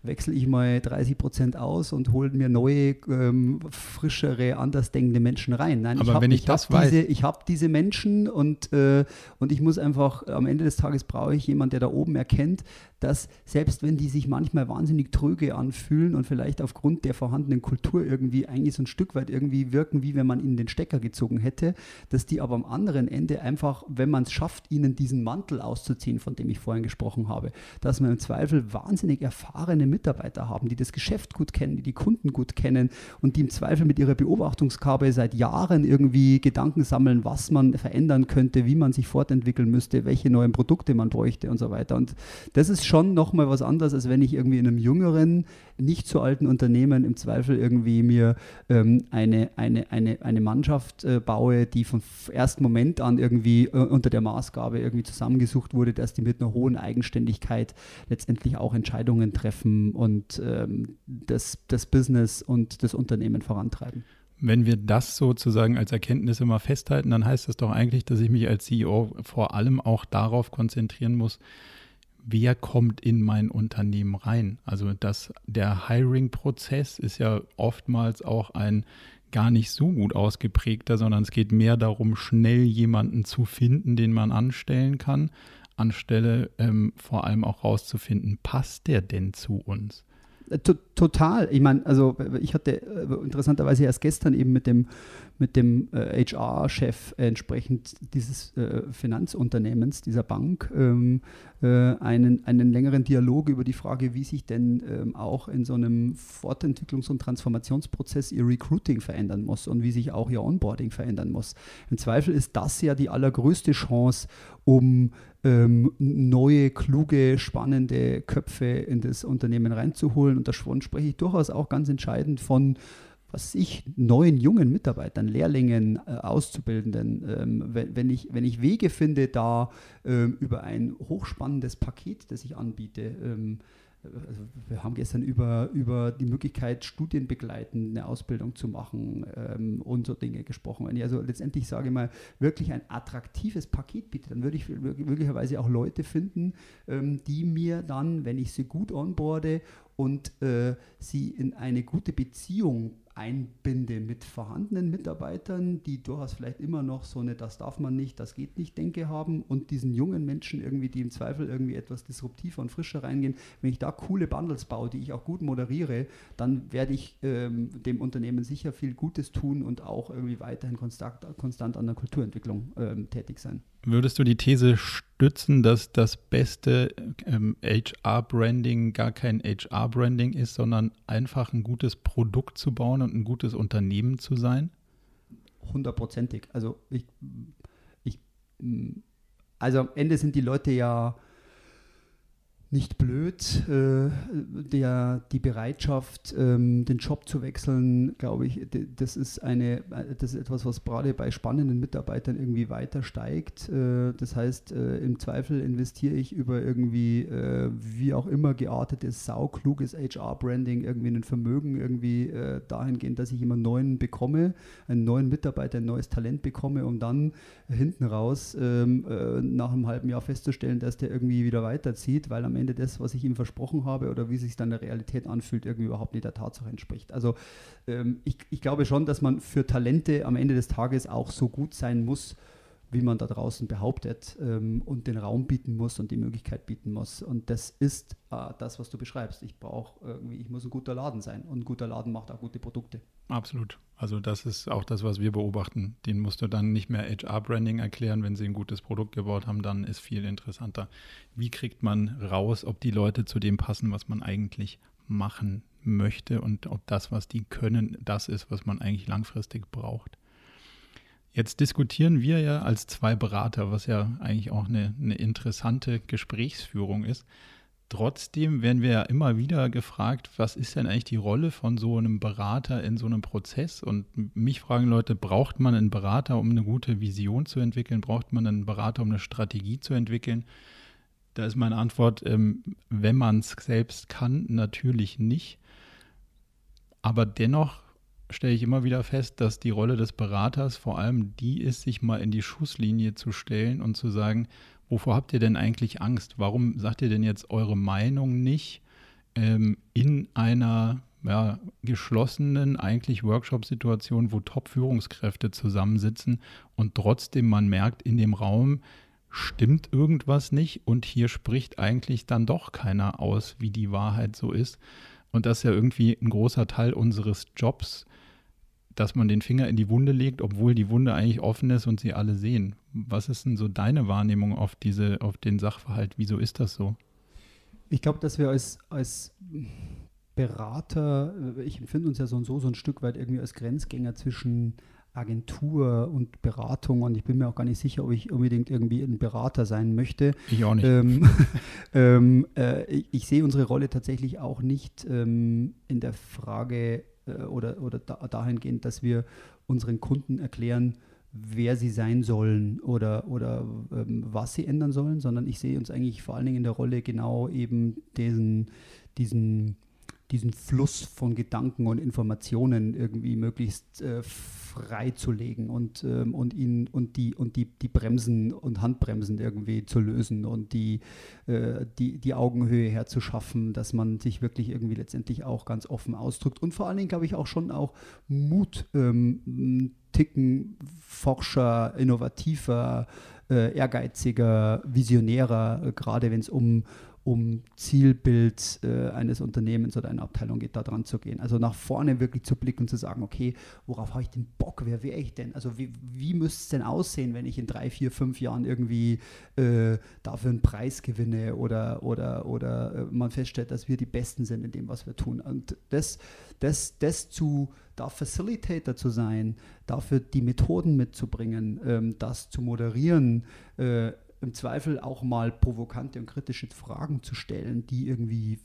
Speaker 2: wechsle ich mal 30 Prozent aus und hole mir neue, ähm, frischere, andersdenkende Menschen rein.
Speaker 1: Nein, Aber ich hab, wenn ich, ich das weiß.
Speaker 2: Diese, ich habe diese Menschen und, äh, und ich muss einfach, am Ende des Tages brauche ich jemanden, der da oben erkennt, dass selbst wenn die sich manchmal wahnsinnig tröge anfühlen und vielleicht aufgrund der vorhandenen Kultur irgendwie eigentlich so ein Stück weit irgendwie wirken, wie wenn man ihnen den Stecker gezogen hätte, dass die aber am anderen Ende einfach, wenn man es schafft, ihnen diesen Mantel auszuziehen, von dem ich vorhin gesprochen habe, dass man im Zweifel wahnsinnig erfahrene Mitarbeiter haben, die das Geschäft gut kennen, die die Kunden gut kennen und die im Zweifel mit ihrer Beobachtungskabel seit Jahren irgendwie Gedanken sammeln, was man verändern könnte, wie man sich fortentwickeln müsste, welche neuen Produkte man bräuchte und so weiter. Und das ist schon nochmal was anderes, als wenn ich irgendwie in einem jüngeren, nicht so alten Unternehmen im Zweifel irgendwie mir ähm, eine, eine, eine, eine Mannschaft äh, baue, die vom ersten Moment an irgendwie äh, unter der Maßgabe irgendwie zusammengesucht wurde, dass die mit einer hohen Eigenständigkeit letztendlich auch Entscheidungen treffen und ähm, das, das Business und das Unternehmen vorantreiben.
Speaker 1: Wenn wir das sozusagen als Erkenntnis immer festhalten, dann heißt das doch eigentlich, dass ich mich als CEO vor allem auch darauf konzentrieren muss, wer kommt in mein Unternehmen rein. Also dass der Hiring-Prozess ist ja oftmals auch ein gar nicht so gut ausgeprägter, sondern es geht mehr darum, schnell jemanden zu finden, den man anstellen kann, anstelle ähm, vor allem auch rauszufinden, passt der denn zu uns?
Speaker 2: Total. Ich meine, also ich hatte äh, interessanterweise erst gestern eben mit dem, mit dem äh, HR-Chef entsprechend dieses äh, Finanzunternehmens, dieser Bank, ähm, äh, einen, einen längeren Dialog über die Frage, wie sich denn ähm, auch in so einem Fortentwicklungs- und Transformationsprozess ihr Recruiting verändern muss und wie sich auch ihr Onboarding verändern muss. Im Zweifel ist das ja die allergrößte Chance, um ähm, neue, kluge, spannende Köpfe in das Unternehmen reinzuholen. Und spreche ich durchaus auch ganz entscheidend von was ich, neuen jungen Mitarbeitern, Lehrlingen, äh, Auszubildenden, ähm, wenn, wenn, ich, wenn ich Wege finde, da ähm, über ein hochspannendes Paket, das ich anbiete, ähm, also wir haben gestern über, über die Möglichkeit, studienbegleitend eine Ausbildung zu machen ähm, und so Dinge gesprochen. Wenn ich also letztendlich sage mal, wirklich ein attraktives Paket biete, dann würde ich möglicherweise auch Leute finden, ähm, die mir dann, wenn ich sie gut onboarde und äh, sie in eine gute Beziehung einbinde mit vorhandenen Mitarbeitern, die durchaus vielleicht immer noch so eine, das darf man nicht, das geht nicht, Denke haben und diesen jungen Menschen irgendwie, die im Zweifel irgendwie etwas disruptiver und frischer reingehen. Wenn ich da coole Bundles baue, die ich auch gut moderiere, dann werde ich ähm, dem Unternehmen sicher viel Gutes tun und auch irgendwie weiterhin konstant, konstant an der Kulturentwicklung ähm, tätig sein.
Speaker 1: Würdest du die These stützen, dass das beste ähm, HR-Branding gar kein HR-Branding ist, sondern einfach ein gutes Produkt zu bauen und ein gutes Unternehmen zu sein?
Speaker 2: Hundertprozentig. Also ich, ich, also am Ende sind die Leute ja nicht blöd. Äh, der, die Bereitschaft, ähm, den Job zu wechseln, glaube ich, das ist, eine, das ist etwas, was gerade bei spannenden Mitarbeitern irgendwie weiter steigt. Äh, das heißt, äh, im Zweifel investiere ich über irgendwie, äh, wie auch immer, geartetes, saukluges HR-Branding irgendwie in ein Vermögen irgendwie äh, dahingehend, dass ich immer einen neuen bekomme, einen neuen Mitarbeiter, ein neues Talent bekomme, um dann hinten raus ähm, äh, nach einem halben Jahr festzustellen, dass der irgendwie wieder weiterzieht, weil am Ende Ende das, was ich ihm versprochen habe oder wie sich dann der Realität anfühlt, irgendwie überhaupt nicht der Tatsache entspricht. Also ähm, ich, ich glaube schon, dass man für Talente am Ende des Tages auch so gut sein muss, wie man da draußen behauptet ähm, und den Raum bieten muss und die Möglichkeit bieten muss. Und das ist äh, das, was du beschreibst. Ich brauche irgendwie, ich muss ein guter Laden sein und ein guter Laden macht auch gute Produkte.
Speaker 1: Absolut. Also das ist auch das, was wir beobachten. Den musst du dann nicht mehr HR-Branding erklären, wenn sie ein gutes Produkt gebaut haben, dann ist viel interessanter. Wie kriegt man raus, ob die Leute zu dem passen, was man eigentlich machen möchte und ob das, was die können, das ist, was man eigentlich langfristig braucht. Jetzt diskutieren wir ja als zwei Berater, was ja eigentlich auch eine, eine interessante Gesprächsführung ist. Trotzdem werden wir ja immer wieder gefragt, was ist denn eigentlich die Rolle von so einem Berater in so einem Prozess? Und mich fragen Leute, braucht man einen Berater, um eine gute Vision zu entwickeln? Braucht man einen Berater, um eine Strategie zu entwickeln? Da ist meine Antwort, ähm, wenn man es selbst kann, natürlich nicht. Aber dennoch stelle ich immer wieder fest, dass die Rolle des Beraters vor allem die ist, sich mal in die Schusslinie zu stellen und zu sagen, wovor habt ihr denn eigentlich Angst? Warum sagt ihr denn jetzt eure Meinung nicht ähm, in einer ja, geschlossenen eigentlich Workshop-Situation, wo Top-Führungskräfte zusammensitzen und trotzdem man merkt, in dem Raum stimmt irgendwas nicht und hier spricht eigentlich dann doch keiner aus, wie die Wahrheit so ist. Und das ist ja irgendwie ein großer Teil unseres Jobs, dass man den Finger in die Wunde legt, obwohl die Wunde eigentlich offen ist und sie alle sehen. Was ist denn so deine Wahrnehmung auf diese, auf den Sachverhalt? Wieso ist das so?
Speaker 2: Ich glaube, dass wir als, als Berater, ich empfinde uns ja so und so so ein Stück weit irgendwie als Grenzgänger zwischen Agentur und Beratung und ich bin mir auch gar nicht sicher, ob ich unbedingt irgendwie ein Berater sein möchte.
Speaker 1: Ich auch nicht.
Speaker 2: Ähm, *laughs* ähm, äh, ich, ich, sehe unsere Rolle tatsächlich auch nicht ähm, in der Frage äh, oder, oder da, dahingehend, dass wir unseren Kunden erklären, wer sie sein sollen oder, oder ähm, was sie ändern sollen, sondern ich sehe uns eigentlich vor allen Dingen in der Rolle genau eben diesen, diesen diesen Fluss von Gedanken und Informationen irgendwie möglichst äh, freizulegen und, ähm, und ihn und die und die, die Bremsen und Handbremsen irgendwie zu lösen und die, äh, die, die Augenhöhe herzuschaffen, dass man sich wirklich irgendwie letztendlich auch ganz offen ausdrückt und vor allen Dingen, glaube ich, auch schon auch Mut ähm, Ticken Forscher, innovativer, äh, ehrgeiziger, visionärer, äh, gerade wenn es um um Zielbild äh, eines Unternehmens oder einer Abteilung geht, da dran zu gehen. Also nach vorne wirklich zu blicken und zu sagen, okay, worauf habe ich den Bock, wer wäre ich denn? Also wie, wie müsste es denn aussehen, wenn ich in drei, vier, fünf Jahren irgendwie äh, dafür einen Preis gewinne oder, oder, oder äh, man feststellt, dass wir die Besten sind in dem, was wir tun. Und das, das, das zu, da Facilitator zu sein, dafür die Methoden mitzubringen, ähm, das zu moderieren, äh, im Zweifel auch mal provokante und kritische Fragen zu stellen, die irgendwie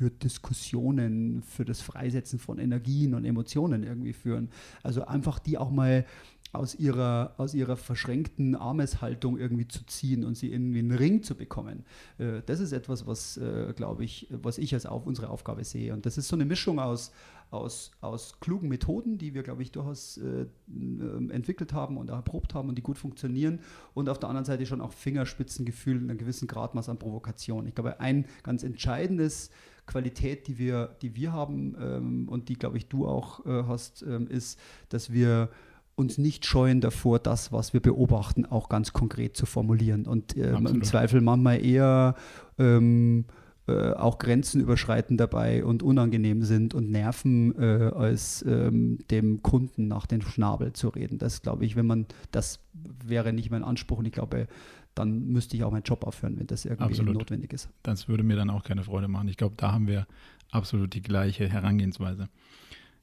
Speaker 2: für Diskussionen, für das Freisetzen von Energien und Emotionen irgendwie führen. Also einfach die auch mal aus ihrer, aus ihrer verschränkten Armeshaltung irgendwie zu ziehen und sie irgendwie in den Ring zu bekommen. Äh, das ist etwas, was, äh, glaube ich, was ich als auf unsere Aufgabe sehe. Und das ist so eine Mischung aus, aus, aus klugen Methoden, die wir, glaube ich, durchaus äh, ähm, entwickelt haben und erprobt haben und die gut funktionieren. Und auf der anderen Seite schon auch Fingerspitzengefühl in einem gewissen Gradmaß an Provokation. Ich glaube, ein ganz entscheidendes Qualität, die wir, die wir haben ähm, und die, glaube ich, du auch äh, hast, ähm, ist, dass wir uns nicht scheuen davor, das, was wir beobachten, auch ganz konkret zu formulieren. Und ähm, im Zweifel manchmal eher ähm, äh, auch Grenzen überschreiten dabei und unangenehm sind und nerven, äh, als ähm, dem Kunden nach den Schnabel zu reden. Das glaube ich, wenn man, das wäre nicht mein Anspruch und ich glaube, dann müsste ich auch meinen Job aufhören, wenn das irgendwie absolut. notwendig ist.
Speaker 1: Das würde mir dann auch keine Freude machen. Ich glaube, da haben wir absolut die gleiche Herangehensweise.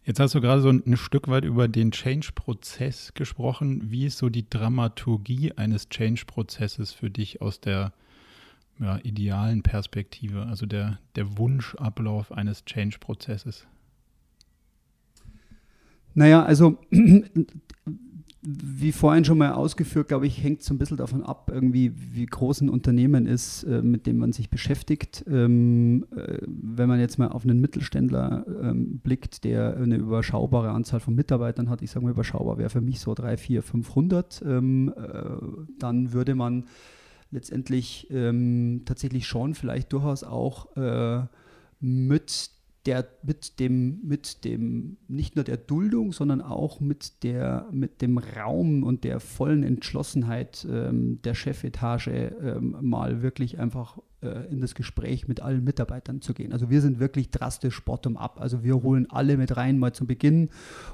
Speaker 1: Jetzt hast du gerade so ein Stück weit über den Change-Prozess gesprochen. Wie ist so die Dramaturgie eines Change-Prozesses für dich aus der ja, idealen Perspektive, also der, der Wunschablauf eines Change-Prozesses?
Speaker 2: Naja, also *clears throat* wie vorhin schon mal ausgeführt, glaube ich, hängt so ein bisschen davon ab, irgendwie, wie groß ein Unternehmen ist, äh, mit dem man sich beschäftigt. Ähm, äh, wenn man jetzt mal auf einen Mittelständler ähm, blickt, der eine überschaubare Anzahl von Mitarbeitern hat, ich sage mal überschaubar, wäre für mich so 3, 4, 500, ähm, äh, dann würde man letztendlich ähm, tatsächlich schon vielleicht durchaus auch äh, mit der mit dem, mit dem, nicht nur der Duldung, sondern auch mit der, mit dem Raum und der vollen Entschlossenheit ähm, der Chefetage ähm, mal wirklich einfach in das Gespräch mit allen Mitarbeitern zu gehen. Also wir sind wirklich drastisch bottom-up. Also wir holen alle mit rein mal zum Beginn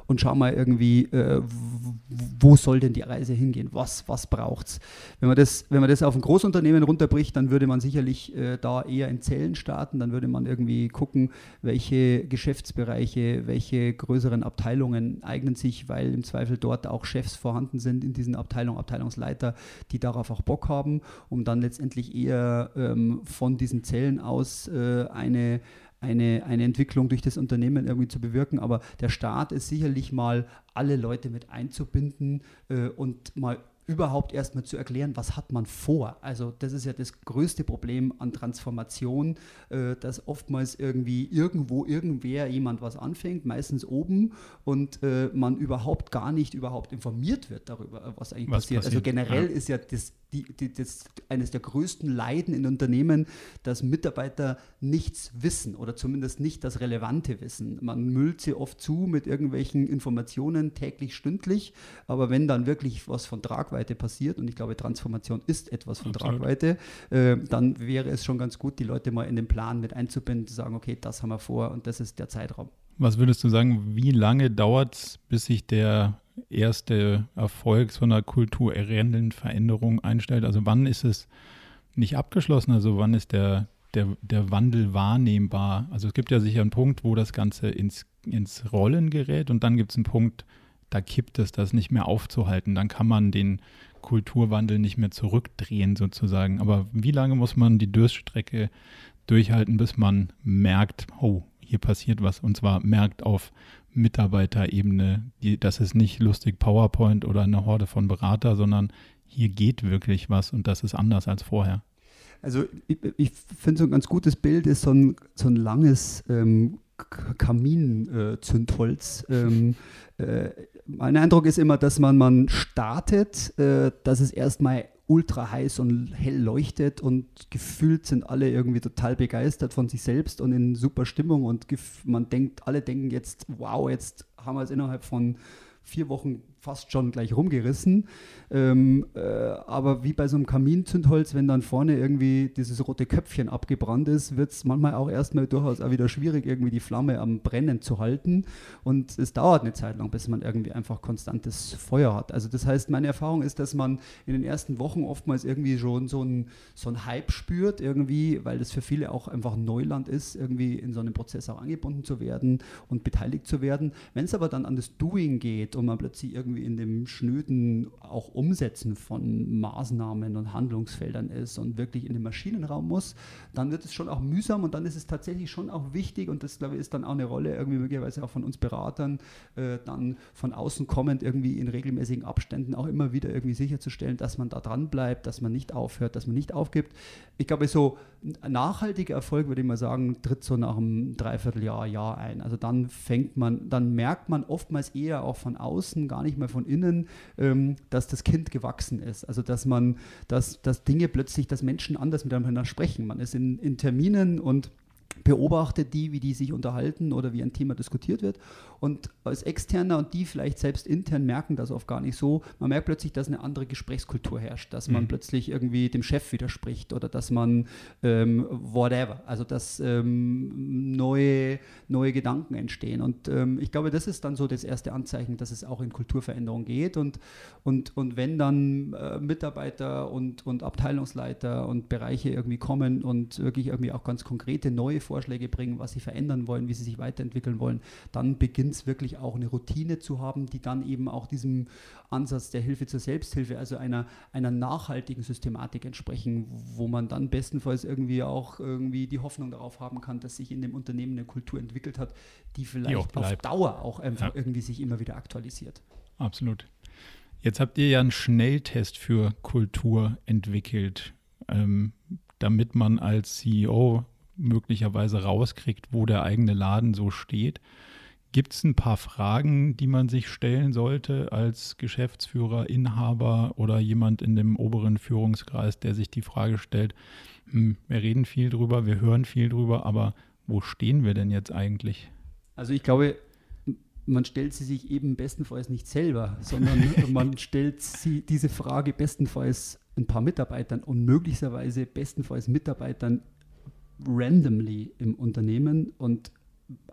Speaker 2: und schauen mal irgendwie, äh, wo soll denn die Reise hingehen? Was, was braucht es? Wenn man das, wenn man das auf ein Großunternehmen runterbricht, dann würde man sicherlich äh, da eher in Zellen starten. Dann würde man irgendwie gucken, welche Geschäftsbereiche, welche größeren Abteilungen eignen sich, weil im Zweifel dort auch Chefs vorhanden sind in diesen Abteilungen, Abteilungsleiter, die darauf auch Bock haben, um dann letztendlich eher ähm, von diesen Zellen aus äh, eine, eine, eine Entwicklung durch das Unternehmen irgendwie zu bewirken. Aber der Staat ist sicherlich mal, alle Leute mit einzubinden äh, und mal überhaupt erstmal zu erklären, was hat man vor. Also das ist ja das größte Problem an Transformation, äh, dass oftmals irgendwie irgendwo irgendwer jemand was anfängt, meistens oben und äh, man überhaupt gar nicht überhaupt informiert wird darüber, was eigentlich was passiert. Also passiert. Also generell ja. ist ja das die, die, das, eines der größten Leiden in Unternehmen, dass Mitarbeiter nichts wissen oder zumindest nicht das relevante Wissen. Man müllt sie oft zu mit irgendwelchen Informationen täglich, stündlich, aber wenn dann wirklich was von Tragweite passiert, und ich glaube, Transformation ist etwas von Absolut. Tragweite, äh, dann wäre es schon ganz gut, die Leute mal in den Plan mit einzubinden, zu sagen, okay, das haben wir vor und das ist der Zeitraum.
Speaker 1: Was würdest du sagen, wie lange dauert es, bis sich der erste Erfolg so einer kulturellen Veränderung einstellt? Also wann ist es nicht abgeschlossen? Also wann ist der, der, der Wandel wahrnehmbar? Also es gibt ja sicher einen Punkt, wo das Ganze ins, ins Rollen gerät und dann gibt es einen Punkt, da kippt es, das nicht mehr aufzuhalten. Dann kann man den Kulturwandel nicht mehr zurückdrehen sozusagen. Aber wie lange muss man die Durststrecke durchhalten, bis man merkt, oh, hier passiert was und zwar merkt auf Mitarbeiterebene, das ist nicht lustig PowerPoint oder eine Horde von Berater, sondern hier geht wirklich was und das ist anders als vorher.
Speaker 2: Also ich, ich finde so ein ganz gutes Bild ist so ein, so ein langes ähm, Kaminzündholz. Äh, ähm, äh, mein Eindruck ist immer, dass man, man startet, äh, dass es erstmal ultra heiß und hell leuchtet und gefühlt sind alle irgendwie total begeistert von sich selbst und in super Stimmung und man denkt, alle denken jetzt, wow, jetzt haben wir es innerhalb von vier Wochen fast schon gleich rumgerissen. Ähm, äh, aber wie bei so einem Kaminzündholz, wenn dann vorne irgendwie dieses rote Köpfchen abgebrannt ist, wird es manchmal auch erstmal durchaus auch wieder schwierig, irgendwie die Flamme am Brennen zu halten. Und es dauert eine Zeit lang, bis man irgendwie einfach konstantes Feuer hat. Also das heißt, meine Erfahrung ist, dass man in den ersten Wochen oftmals irgendwie schon so ein, so ein Hype spürt, irgendwie, weil das für viele auch einfach Neuland ist, irgendwie in so einem Prozess auch angebunden zu werden und beteiligt zu werden. Wenn es aber dann an das Doing geht und man plötzlich irgendwie irgendwie in dem schnöden auch Umsetzen von Maßnahmen und Handlungsfeldern ist und wirklich in den Maschinenraum muss, dann wird es schon auch mühsam und dann ist es tatsächlich schon auch wichtig und das glaube ich ist dann auch eine Rolle irgendwie möglicherweise auch von uns Beratern, äh, dann von außen kommend irgendwie in regelmäßigen Abständen auch immer wieder irgendwie sicherzustellen, dass man da dran bleibt, dass man nicht aufhört, dass man nicht aufgibt. Ich glaube, so nachhaltiger Erfolg, würde ich mal sagen, tritt so nach einem Dreivierteljahr, Jahr ein. Also dann fängt man, dann merkt man oftmals eher auch von außen, gar nicht mehr von innen, ähm, dass das Kind gewachsen ist. Also dass man, dass, dass Dinge plötzlich, dass Menschen anders miteinander sprechen. Man ist in, in Terminen und beobachtet die, wie die sich unterhalten oder wie ein Thema diskutiert wird. Und als Externer und die vielleicht selbst intern merken das oft gar nicht so. Man merkt plötzlich, dass eine andere Gesprächskultur herrscht, dass man mhm. plötzlich irgendwie dem Chef widerspricht oder dass man ähm, whatever, also dass ähm, neue, neue Gedanken entstehen. Und ähm, ich glaube, das ist dann so das erste Anzeichen, dass es auch in Kulturveränderung geht. Und, und, und wenn dann äh, Mitarbeiter und, und Abteilungsleiter und Bereiche irgendwie kommen und wirklich irgendwie auch ganz konkrete neue Vorschläge bringen, was sie verändern wollen, wie sie sich weiterentwickeln wollen, dann beginnt es wirklich auch eine Routine zu haben, die dann eben auch diesem Ansatz der Hilfe zur Selbsthilfe, also einer, einer nachhaltigen Systematik entsprechen, wo man dann bestenfalls irgendwie auch irgendwie die Hoffnung darauf haben kann, dass sich in dem Unternehmen eine Kultur entwickelt hat, die vielleicht die auf Dauer auch einfach ja. irgendwie sich immer wieder aktualisiert.
Speaker 1: Absolut. Jetzt habt ihr ja einen Schnelltest für Kultur entwickelt, ähm, damit man als CEO möglicherweise rauskriegt, wo der eigene Laden so steht. Gibt es ein paar Fragen, die man sich stellen sollte als Geschäftsführer, Inhaber oder jemand in dem oberen Führungskreis, der sich die Frage stellt, hm, wir reden viel drüber, wir hören viel drüber, aber wo stehen wir denn jetzt eigentlich?
Speaker 2: Also ich glaube, man stellt sie sich eben bestenfalls nicht selber, sondern *laughs* man stellt sie, diese Frage bestenfalls ein paar Mitarbeitern und möglicherweise bestenfalls Mitarbeitern randomly im Unternehmen und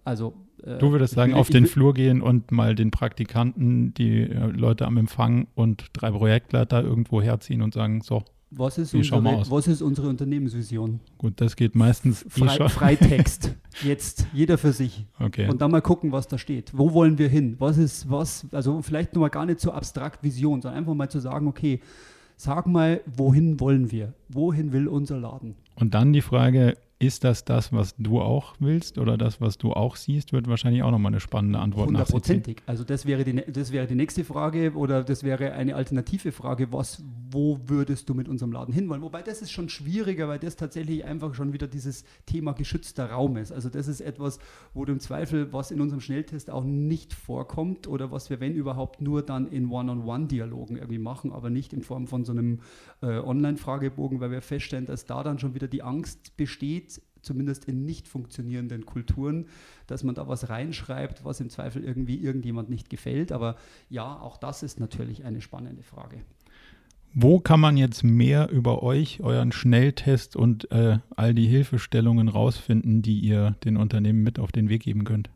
Speaker 2: also
Speaker 1: äh, du würdest sagen, auf den Flur gehen und mal den Praktikanten, die äh, Leute am Empfang und drei Projektleiter irgendwo herziehen und sagen, so,
Speaker 2: was ist, unsere, was ist unsere Unternehmensvision?
Speaker 1: Gut, das geht meistens
Speaker 2: Frei, Freitext. *laughs* Jetzt, jeder für sich.
Speaker 1: Okay.
Speaker 2: Und dann mal gucken, was da steht. Wo wollen wir hin? Was ist was? Also vielleicht nochmal gar nicht so abstrakt Vision, sondern einfach mal zu sagen, okay, sag mal, wohin wollen wir? Wohin will unser Laden?
Speaker 1: Und dann die Frage, ist das das, was du auch willst oder das, was du auch siehst, wird wahrscheinlich auch nochmal eine spannende Antwort
Speaker 2: Hundertprozentig. Also das wäre, die, das wäre die nächste Frage oder das wäre eine alternative Frage. Was, wo würdest du mit unserem Laden hinwollen? Wobei das ist schon schwieriger, weil das tatsächlich einfach schon wieder dieses Thema geschützter Raum ist. Also das ist etwas, wo du im Zweifel, was in unserem Schnelltest auch nicht vorkommt oder was wir, wenn überhaupt, nur dann in One-on-One-Dialogen irgendwie machen, aber nicht in Form von so einem äh, Online-Fragebogen, weil wir feststellen, dass da dann schon wieder die Angst besteht, zumindest in nicht funktionierenden Kulturen, dass man da was reinschreibt, was im Zweifel irgendwie irgendjemand nicht gefällt. Aber ja, auch das ist natürlich eine spannende Frage.
Speaker 1: Wo kann man jetzt mehr über euch, euren Schnelltest und äh, all die Hilfestellungen rausfinden, die ihr den Unternehmen mit auf den Weg geben könnt?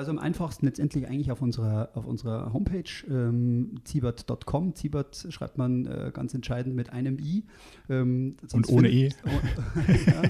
Speaker 2: Also am einfachsten letztendlich eigentlich auf unserer, auf unserer Homepage ähm, zibert.com. Zibert schreibt man äh, ganz entscheidend mit einem i.
Speaker 1: Ähm, Und ohne e. *laughs*
Speaker 2: ja,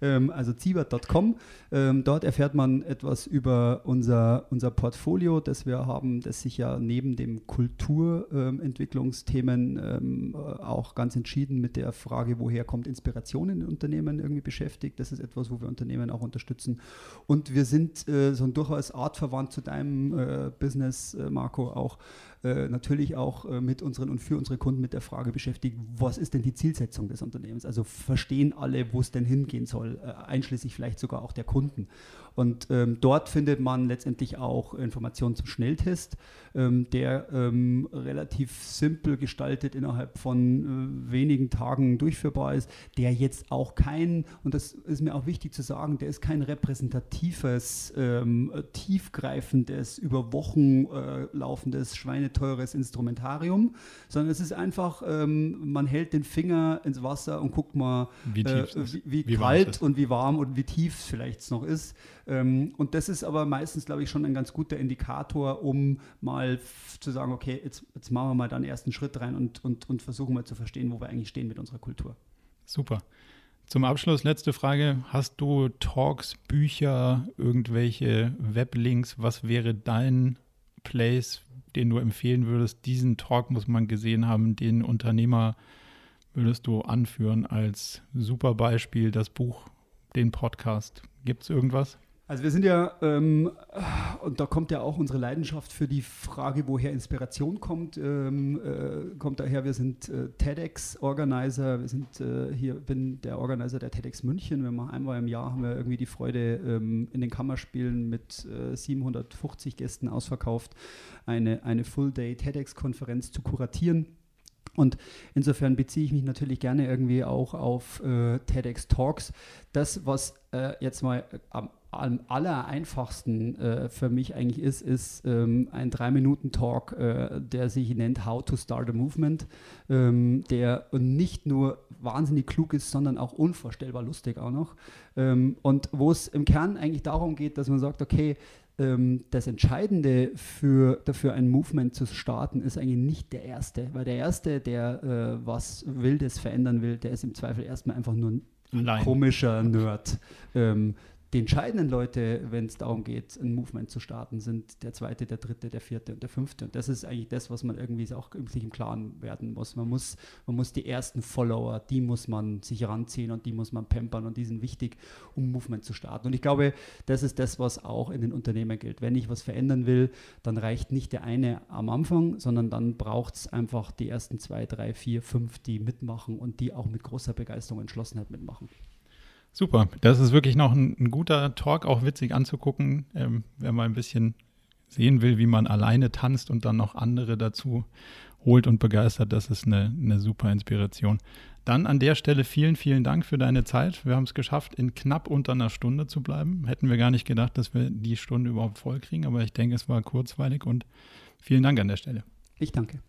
Speaker 2: ähm, also zibert.com. Ähm, dort erfährt man etwas über unser, unser Portfolio, das wir haben, das sich ja neben dem Kulturentwicklungsthemen ähm, äh, auch ganz entschieden mit der Frage, woher kommt Inspiration in Unternehmen irgendwie beschäftigt. Das ist etwas, wo wir Unternehmen auch unterstützen. Und wir sind äh, so ein durchaus artverwandt zu deinem äh, Business, äh, Marco, auch äh, natürlich auch äh, mit unseren und für unsere Kunden mit der Frage beschäftigt, was ist denn die Zielsetzung des Unternehmens? Also verstehen alle, wo es denn hingehen soll, äh, einschließlich vielleicht sogar auch der Kunden. Und ähm, dort findet man letztendlich auch Informationen zum Schnelltest, ähm, der ähm, relativ simpel gestaltet innerhalb von äh, wenigen Tagen durchführbar ist, der jetzt auch kein, und das ist mir auch wichtig zu sagen, der ist kein repräsentatives, ähm, tiefgreifendes, über Wochen äh, laufendes, schweineteures Instrumentarium, sondern es ist einfach, ähm, man hält den Finger ins Wasser und guckt mal,
Speaker 1: wie, äh,
Speaker 2: wie, wie, wie kalt und wie warm und wie tief es vielleicht noch ist. Ähm, und das ist aber meistens, glaube ich, schon ein ganz guter Indikator, um mal zu sagen, okay, jetzt, jetzt machen wir mal da einen ersten Schritt rein und, und, und versuchen mal zu verstehen, wo wir eigentlich stehen mit unserer Kultur.
Speaker 1: Super. Zum Abschluss letzte Frage. Hast du Talks, Bücher, irgendwelche Weblinks? Was wäre dein Place, den du empfehlen würdest? Diesen Talk muss man gesehen haben. Den Unternehmer würdest du anführen als super Beispiel, das Buch, den Podcast. Gibt es irgendwas?
Speaker 2: Also wir sind ja, ähm, und da kommt ja auch unsere Leidenschaft für die Frage, woher Inspiration kommt, ähm, äh, kommt daher, wir sind äh, TEDx-Organizer, wir sind äh, hier, bin der Organizer der TEDx München, wir machen einmal im Jahr, haben wir irgendwie die Freude, ähm, in den Kammerspielen mit 750 äh, Gästen ausverkauft, eine, eine Full-Day TEDx-Konferenz zu kuratieren. Und insofern beziehe ich mich natürlich gerne irgendwie auch auf äh, TEDx Talks. Das, was äh, jetzt mal am am aller einfachsten äh, für mich eigentlich ist, ist ähm, ein Drei-Minuten-Talk, äh, der sich nennt How to Start a Movement, ähm, der nicht nur wahnsinnig klug ist, sondern auch unvorstellbar lustig auch noch. Ähm, und wo es im Kern eigentlich darum geht, dass man sagt, okay, ähm, das Entscheidende für, dafür ein Movement zu starten, ist eigentlich nicht der Erste, weil der Erste, der äh, was Wildes verändern will, der ist im Zweifel erstmal einfach nur ein Allein. komischer Nerd. Ähm, die entscheidenden Leute, wenn es darum geht, ein Movement zu starten, sind der zweite, der dritte, der vierte und der fünfte. Und das ist eigentlich das, was man irgendwie auch sich im Klaren werden muss. Man muss, man muss die ersten Follower, die muss man sich ranziehen und die muss man pampern und die sind wichtig, um Movement zu starten. Und ich glaube, das ist das, was auch in den Unternehmen gilt. Wenn ich was verändern will, dann reicht nicht der eine am Anfang, sondern dann braucht es einfach die ersten zwei, drei, vier, fünf, die mitmachen und die auch mit großer Begeisterung und Entschlossenheit mitmachen.
Speaker 1: Super, das ist wirklich noch ein, ein guter Talk, auch witzig anzugucken, ähm, wenn man ein bisschen sehen will, wie man alleine tanzt und dann noch andere dazu holt und begeistert. Das ist eine, eine super Inspiration. Dann an der Stelle vielen, vielen Dank für deine Zeit. Wir haben es geschafft, in knapp unter einer Stunde zu bleiben. Hätten wir gar nicht gedacht, dass wir die Stunde überhaupt voll kriegen, aber ich denke, es war kurzweilig und vielen Dank an der Stelle.
Speaker 2: Ich danke.